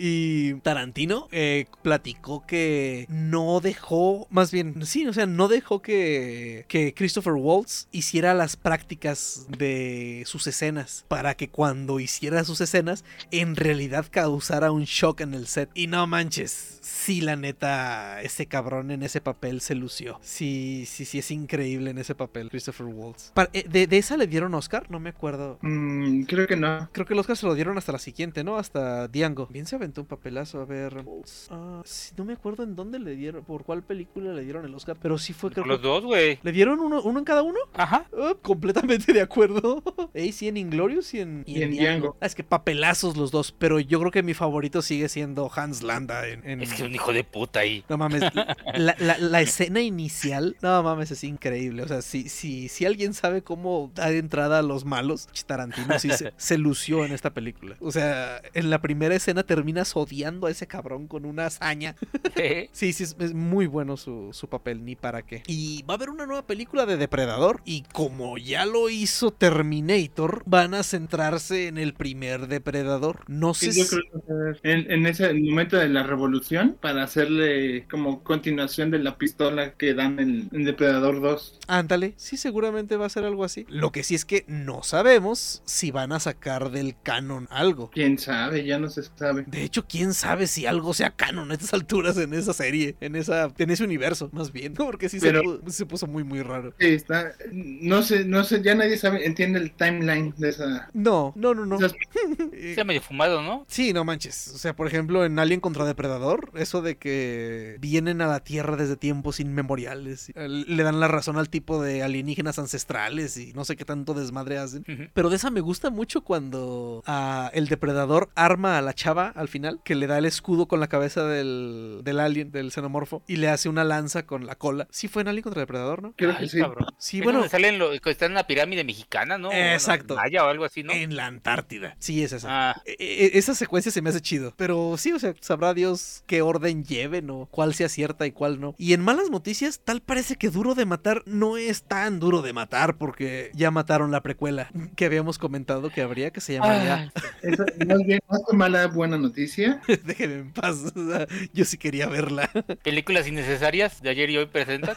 Y Tarantino eh, platicó que no dejó, más bien, sí, o sea, no dejó que, que Christopher Waltz hiciera las prácticas de sus escenas para que cuando hiciera sus escenas en realidad causara un shock en el set. Y no manches, sí, la neta, ese cabrón en ese papel se lució. Sí, sí, sí, es increíble en ese papel, Christopher Waltz. Eh, de, de esa le dieron Oscar? No me acuerdo. Mm, creo que no. Creo que el Oscar se lo dieron hasta la siguiente, ¿no? Hasta Diango. Bien se aventó un papelazo, a ver. Ah, sí, no me acuerdo en dónde le dieron, por cuál película le dieron el Oscar, pero sí fue creo Los que... dos, güey. ¿Le dieron uno, uno en cada uno? Ajá. Ah, completamente de acuerdo. Ey, sí, en Inglorious y en, Y en Django. Ah, es que papelazos los dos, pero yo creo que mi favorito sigue siendo Hans Landa en... en- Es que es un hijo de puta ahí. No mames, la, la- la escena inicial, no mames, es increíble. O sea, si, si, si alguien sabe cómo dar entrada a los malos, Tarantino sí se, se lució en esta película. O sea, en la primera escena termina terminas odiando a ese cabrón con una hazaña. Sí. Sí, sí, es, es muy bueno su, su papel, ni para qué. Y va a haber una nueva película de Depredador. Y como ya lo hizo Terminator, van a centrarse en el primer Depredador. No sé Sí, yo si- creo que en, en ese momento de la revolución para hacerle como continuación de la pistola que dan en, en Depredador 2. Ándale, sí, seguramente va a ser algo así. Lo que sí es que no sabemos si van a sacar del canon algo. Quién sabe, ya no se sabe. De hecho, quién sabe si algo sea canon a estas alturas en esa serie, en esa, en ese universo, más bien, ¿no? porque sí Pero- se, pu- se puso muy, muy raro. Sí, está, no sé, no sé, ya nadie sabe, entiende el timeline de esa. No, no, no, no. esas- Está medio fumado, ¿no? Sí, no manches. O sea, por ejemplo, en Alien contra Depredador, eso de que vienen a la Tierra desde tiempos inmemoriales, eh, le dan la razón al tipo de alienígenas ancestrales y no sé qué tanto desmadre hacen. Pero de esa me gusta mucho cuando ah, el depredador arma a la chava al final, que le da el escudo con la cabeza del, del alien, del xenomorfo, y le hace una lanza con la cola. Sí fue en Alien contra Depredador, ¿no? Creo que sí. cabrón. Sí, Es bueno, salen lo, que está en una pirámide mexicana, ¿no? Exacto. Maya o algo así, ¿no? en la Antártida. Sí, es esa. Ah, E- e- esa secuencia se me hace chido. Pero sí, o sea, sabrá Dios qué orden lleven o cuál sea cierta y cuál no. Y en malas noticias, tal parece que Duro de Matar no es tan duro de matar porque ya mataron la precuela que habíamos comentado que habría que se llamaría Esa, más bien, más que mala buena noticia. Déjenme en paz. o sea, yo sí quería verla. películas innecesarias de ayer y hoy presentan.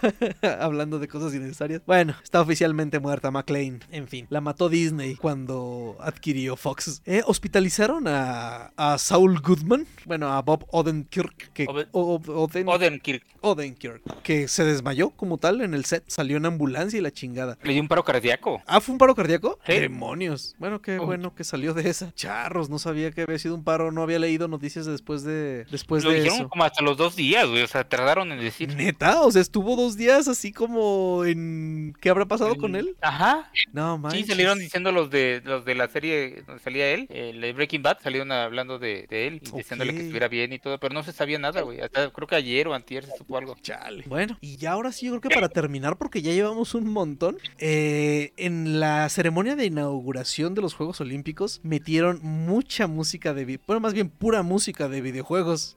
Hablando de cosas innecesarias. Bueno, está oficialmente muerta McLean. En fin, la mató Disney cuando adquirió Fox. Eh, hospitalizaron a, a Saul Goodman. Bueno, a Bob Odenkirk. Que, Oden- o- o- Oden- Odenkirk Odenkirk. Que se desmayó como tal en el set. Salió en ambulancia y la chingada. le dio un paro cardíaco. Ah, ¿fue un paro cardíaco? Sí. Demonios. Bueno, qué Oh. bueno que salió de esa. Charros, no sabía que había sido un paro. No había leído noticias después de, después Lo de dijeron eso. como hasta los dos días, güey. O sea, tardaron en decir. Neta, o sea, estuvo dos días así como en... ¿Qué habrá pasado con él? Ajá. No, manches. Sí, salieron diciendo los de los de la serie donde salía él, el de Breaking Bad, salieron hablando de, de él y diciéndole que estuviera bien y todo, pero no se sabía nada, güey. Hasta creo que ayer o antier se supo algo. Chale. Bueno, y ya ahora sí, yo creo que para terminar, porque ya llevamos un montón, eh, en la ceremonia de inauguración de los Juegos Olímpicos metieron mucha música de... Bueno, más bien pura música de videojuegos.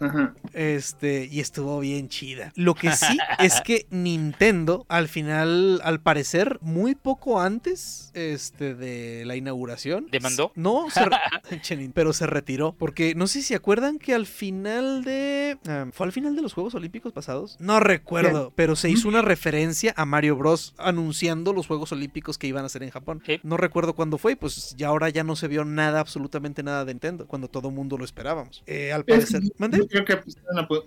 Ajá. Este, y estuvo bien chida. Lo que sí es que Nintendo, al final, al parecer, muy poco antes este, de la inauguración. ¿Demandó? No, se pero se retiró. Porque no sé si se acuerdan que al final de. ah, ¿Fue al final de los Juegos Olímpicos pasados? No recuerdo, pero se hizo una referencia a Mario Bros. anunciando los Juegos Olímpicos que iban a ser en Japón. Sí. No recuerdo cuándo fue, y pues ya ahora ya no se vio nada, absolutamente nada de Nintendo, cuando todo mundo lo esperábamos. Eh, al Es parecer. ¿Mande? yo creo que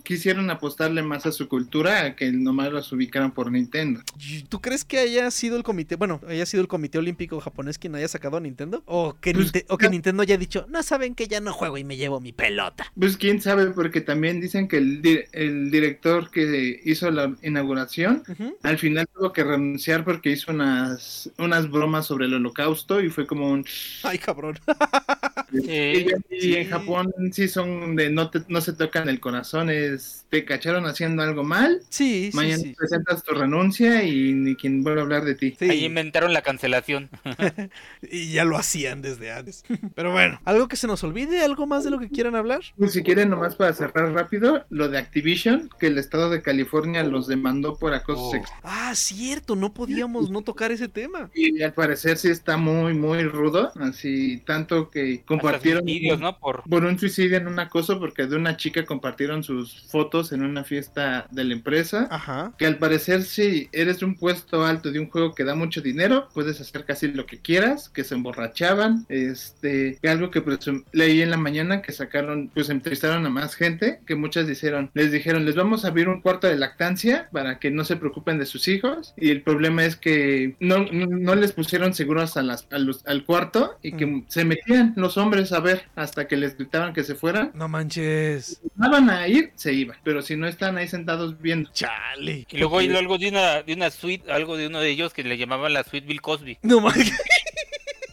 quisieron apostarle más a su cultura a que nomás los ubicaran por Nintendo. ¿Tú crees que haya sido el comité, bueno, haya sido el comité olímpico japonés quien haya sacado a Nintendo? ¿O que, Pues, Ninte- o que no. Nintendo haya dicho, no saben que ya no juego y me llevo mi pelota? Pues quién sabe, porque también dicen que el, di- el director que hizo la inauguración al final tuvo que renunciar porque hizo unas, unas bromas sobre el holocausto y fue como un... Ay, cabrón. Eh, y, sí. en Japón sí son de no, te- no se tocan el corazón, es te cacharon haciendo algo mal, Sí, mañana sí. presentas tu renuncia y ni quien vuelva a hablar de ti. Sí, Ahí inventaron la cancelación. y ya lo hacían desde antes. Pero bueno, algo que se nos olvide, algo más de lo que quieran hablar. Pues si quieren nomás para cerrar rápido, lo de Activision, que el estado de California los demandó por acoso Oh. sexual. Ah, cierto, no podíamos no tocar ese tema. Y al parecer sí está muy, muy rudo, así tanto que compartieron suicidios, ¿no? Por por un suicidio en un acoso porque de una chica compartieron sus fotos en una fiesta de la empresa. Ajá. Que al parecer si eres un puesto alto de un juego que da mucho dinero, puedes hacer casi lo que quieras, que se emborrachaban, este, que algo que presum- leí en la mañana que sacaron, pues entrevistaron a más gente, que muchas dijeron, les dijeron, les vamos a abrir un cuarto de lactancia para que no se preocupen de sus hijos, y el problema es que no, no, no les pusieron seguros a las, a los- al cuarto y que Mm. se metían los hombres a ver hasta que les gritaban que se fueran. No manches. Iban a ir, se iban, pero si no están ahí sentados viendo. Chale. y luego hay algo de una de una suite, algo de uno de ellos que le llamaban la suite Bill Cosby No mames.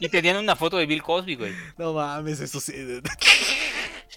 y tenían una foto de Bill Cosby, güey. No mames, eso sí.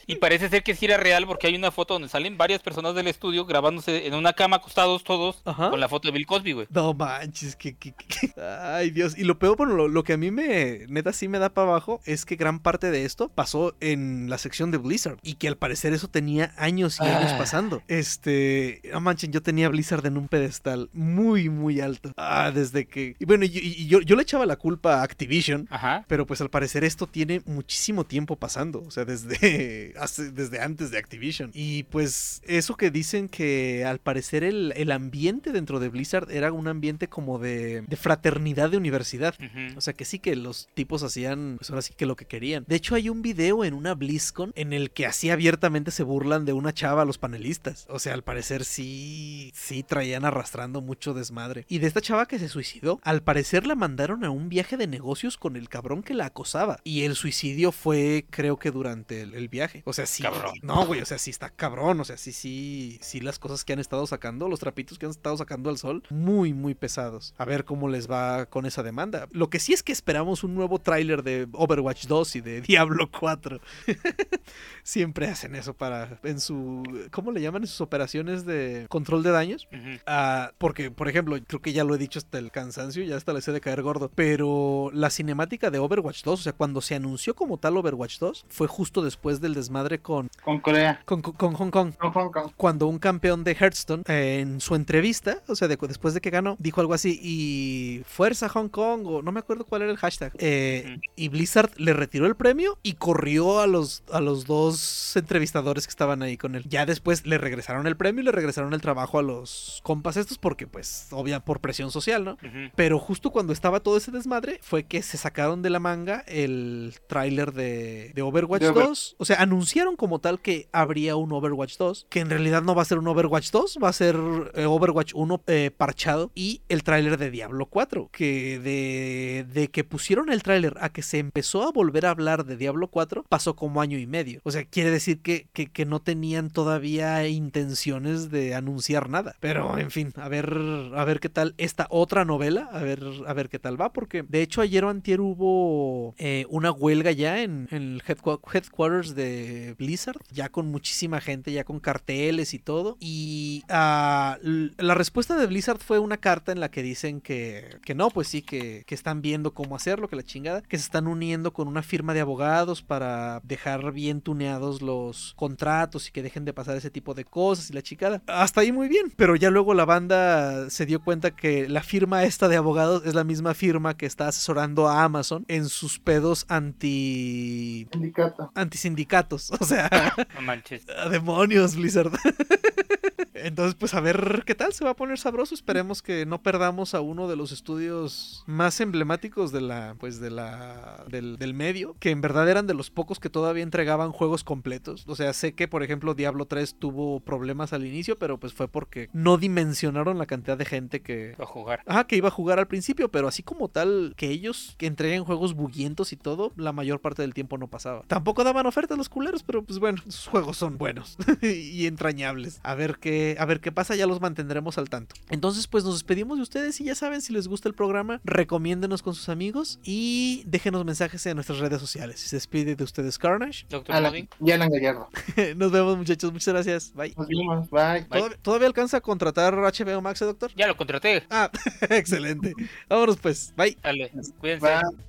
Y parece ser que sí era real porque hay una foto donde salen varias personas del estudio grabándose en una cama acostados todos Ajá. con la foto de Bill Cosby, güey. No manches, que, que- que- Ay, Dios. Y lo peor, bueno, lo, lo que a mí me, neta, sí me da para abajo es que gran parte de esto pasó en la sección de Blizzard. Y que al parecer eso tenía años y años Ah. pasando. Este, no manchen, yo tenía Blizzard en un pedestal muy, muy alto. Ah, desde que... Y bueno, y, y yo, yo le echaba la culpa a Activision. Ajá. Pero pues al parecer esto tiene muchísimo tiempo pasando, o sea, desde, hace- desde antes de Activision. Y pues eso que dicen que al parecer el, el ambiente dentro de Blizzard era un ambiente como de, de fraternidad de universidad. O sea que sí que los tipos hacían, pues ahora sí que lo que querían. De hecho hay un video en una BlizzCon en el que así abiertamente se burlan de una chava a los panelistas. O sea, al parecer sí, sí traían arrastrando mucho desmadre. Y de esta chava que se suicidó, al parecer la mandaron a un viaje de negocios con el cabrón que la acosaba. Y el suicidio fue, creo que durante el, el viaje. O sea, sí. Cabrón. No, güey, o sea, sí está cabrón. O sea, sí, sí, sí las cosas que han estado sacando, los trapitos que han estado sacando al sol, muy, muy pesados. A ver cómo les va con esa demanda. Lo que sí es que esperamos un nuevo tráiler de Overwatch 2 y de Diablo 4. Siempre hacen eso para, en su, ¿cómo le llaman? En sus operaciones de control de daños. Ah, porque, por ejemplo, creo que ya lo he dicho hasta el cansancio, ya hasta le sé de caer gordo. Pero la cinemática de Overwatch 2, o sea, cuando se anunció como tal Overwatch 2, fue justo después del desmadre con, Con Corea. con, con Hong Kong. Con Hong Kong. Cuando un campeón de Hearthstone, eh, en su entrevista, o sea, de- después de que ganó, dijo algo así, y fuerza Hong Kong, o no me acuerdo cuál era el hashtag. eh, y Blizzard le retiró el premio y corrió a los, a los dos entrevistadores que estaban ahí con él. Ya después le regresaron el premio y le regresaron el trabajo a los compas estos, porque pues, obvia, por presión social, ¿no? Pero justo cuando estaba todo ese desmadre, fue que se sacaron de la manga el tráiler de, de Overwatch De Over- 2. O sea, anunciaron como tal que habría un Overwatch 2, que en realidad no va a ser un Overwatch 2, va a ser eh, Overwatch 1 eh, parchado y el tráiler de Diablo 4, que de, de que pusieron el tráiler a que se empezó a volver a hablar de Diablo 4, pasó como año y medio. O sea, quiere decir que, que, no tenían todavía intenciones de anunciar nada. Pero, en fin, a ver, a ver qué tal esta otra novela, a ver, a ver qué tal va, porque de hecho ayer o antier hubo eh, una huelga ya en, el headqu- headquarters de Blizzard, ya con muchísima gente, ya con carteles y todo. Y ah, la respuesta de Blizzard fue una carta en la que dicen que, que no, pues sí, que, que están viendo cómo hacerlo, que la chingada, que se están uniendo con una firma de abogados para dejar bien tuneados los contratos y que dejen de pasar ese tipo de cosas y la chingada. Hasta ahí muy bien, pero ya luego la banda se dio cuenta que la firma esta de abogados es la misma firma que está asesorando a Amazon en sus pedos anti Sindicato. antisindicatos, o sea, No manches. ¡Ah, demonios, Blizzard. Entonces, pues a ver qué tal se va a poner sabroso. Esperemos que no perdamos a uno de los estudios más emblemáticos de la, pues de la, del, del medio, que en verdad eran de los pocos que todavía entregaban juegos completos. O sea, sé que por ejemplo Diablo 3 tuvo problemas al inicio, pero pues fue porque no dimensionaron la cantidad de gente que, a jugar. Ajá, que iba a jugar al principio, pero así como tal, que ellos que entreguen juegos buguientos y todo, la mayor parte del tiempo no pasaba. Tampoco daban ofertas los culeros, pero pues bueno, sus juegos son buenos y entrañables. A ver qué, a ver qué pasa, ya los mantendremos al tanto. Entonces, pues nos despedimos de ustedes y ya saben, si les gusta el programa, recomiéndenos con sus amigos y déjenos mensajes en nuestras redes sociales. Se despide de ustedes Carnage. Doctor Alan, y Alan Gallardo. nos vemos, muchachos. Muchas gracias. Bye. Nos vemos. Bye. ¿Todavía, todavía alcanza a contratar HBO Max, eh, doctor? Ya lo contraté. Ah, excelente. Vámonos pues. Bye. Dale, cuídense. Bye.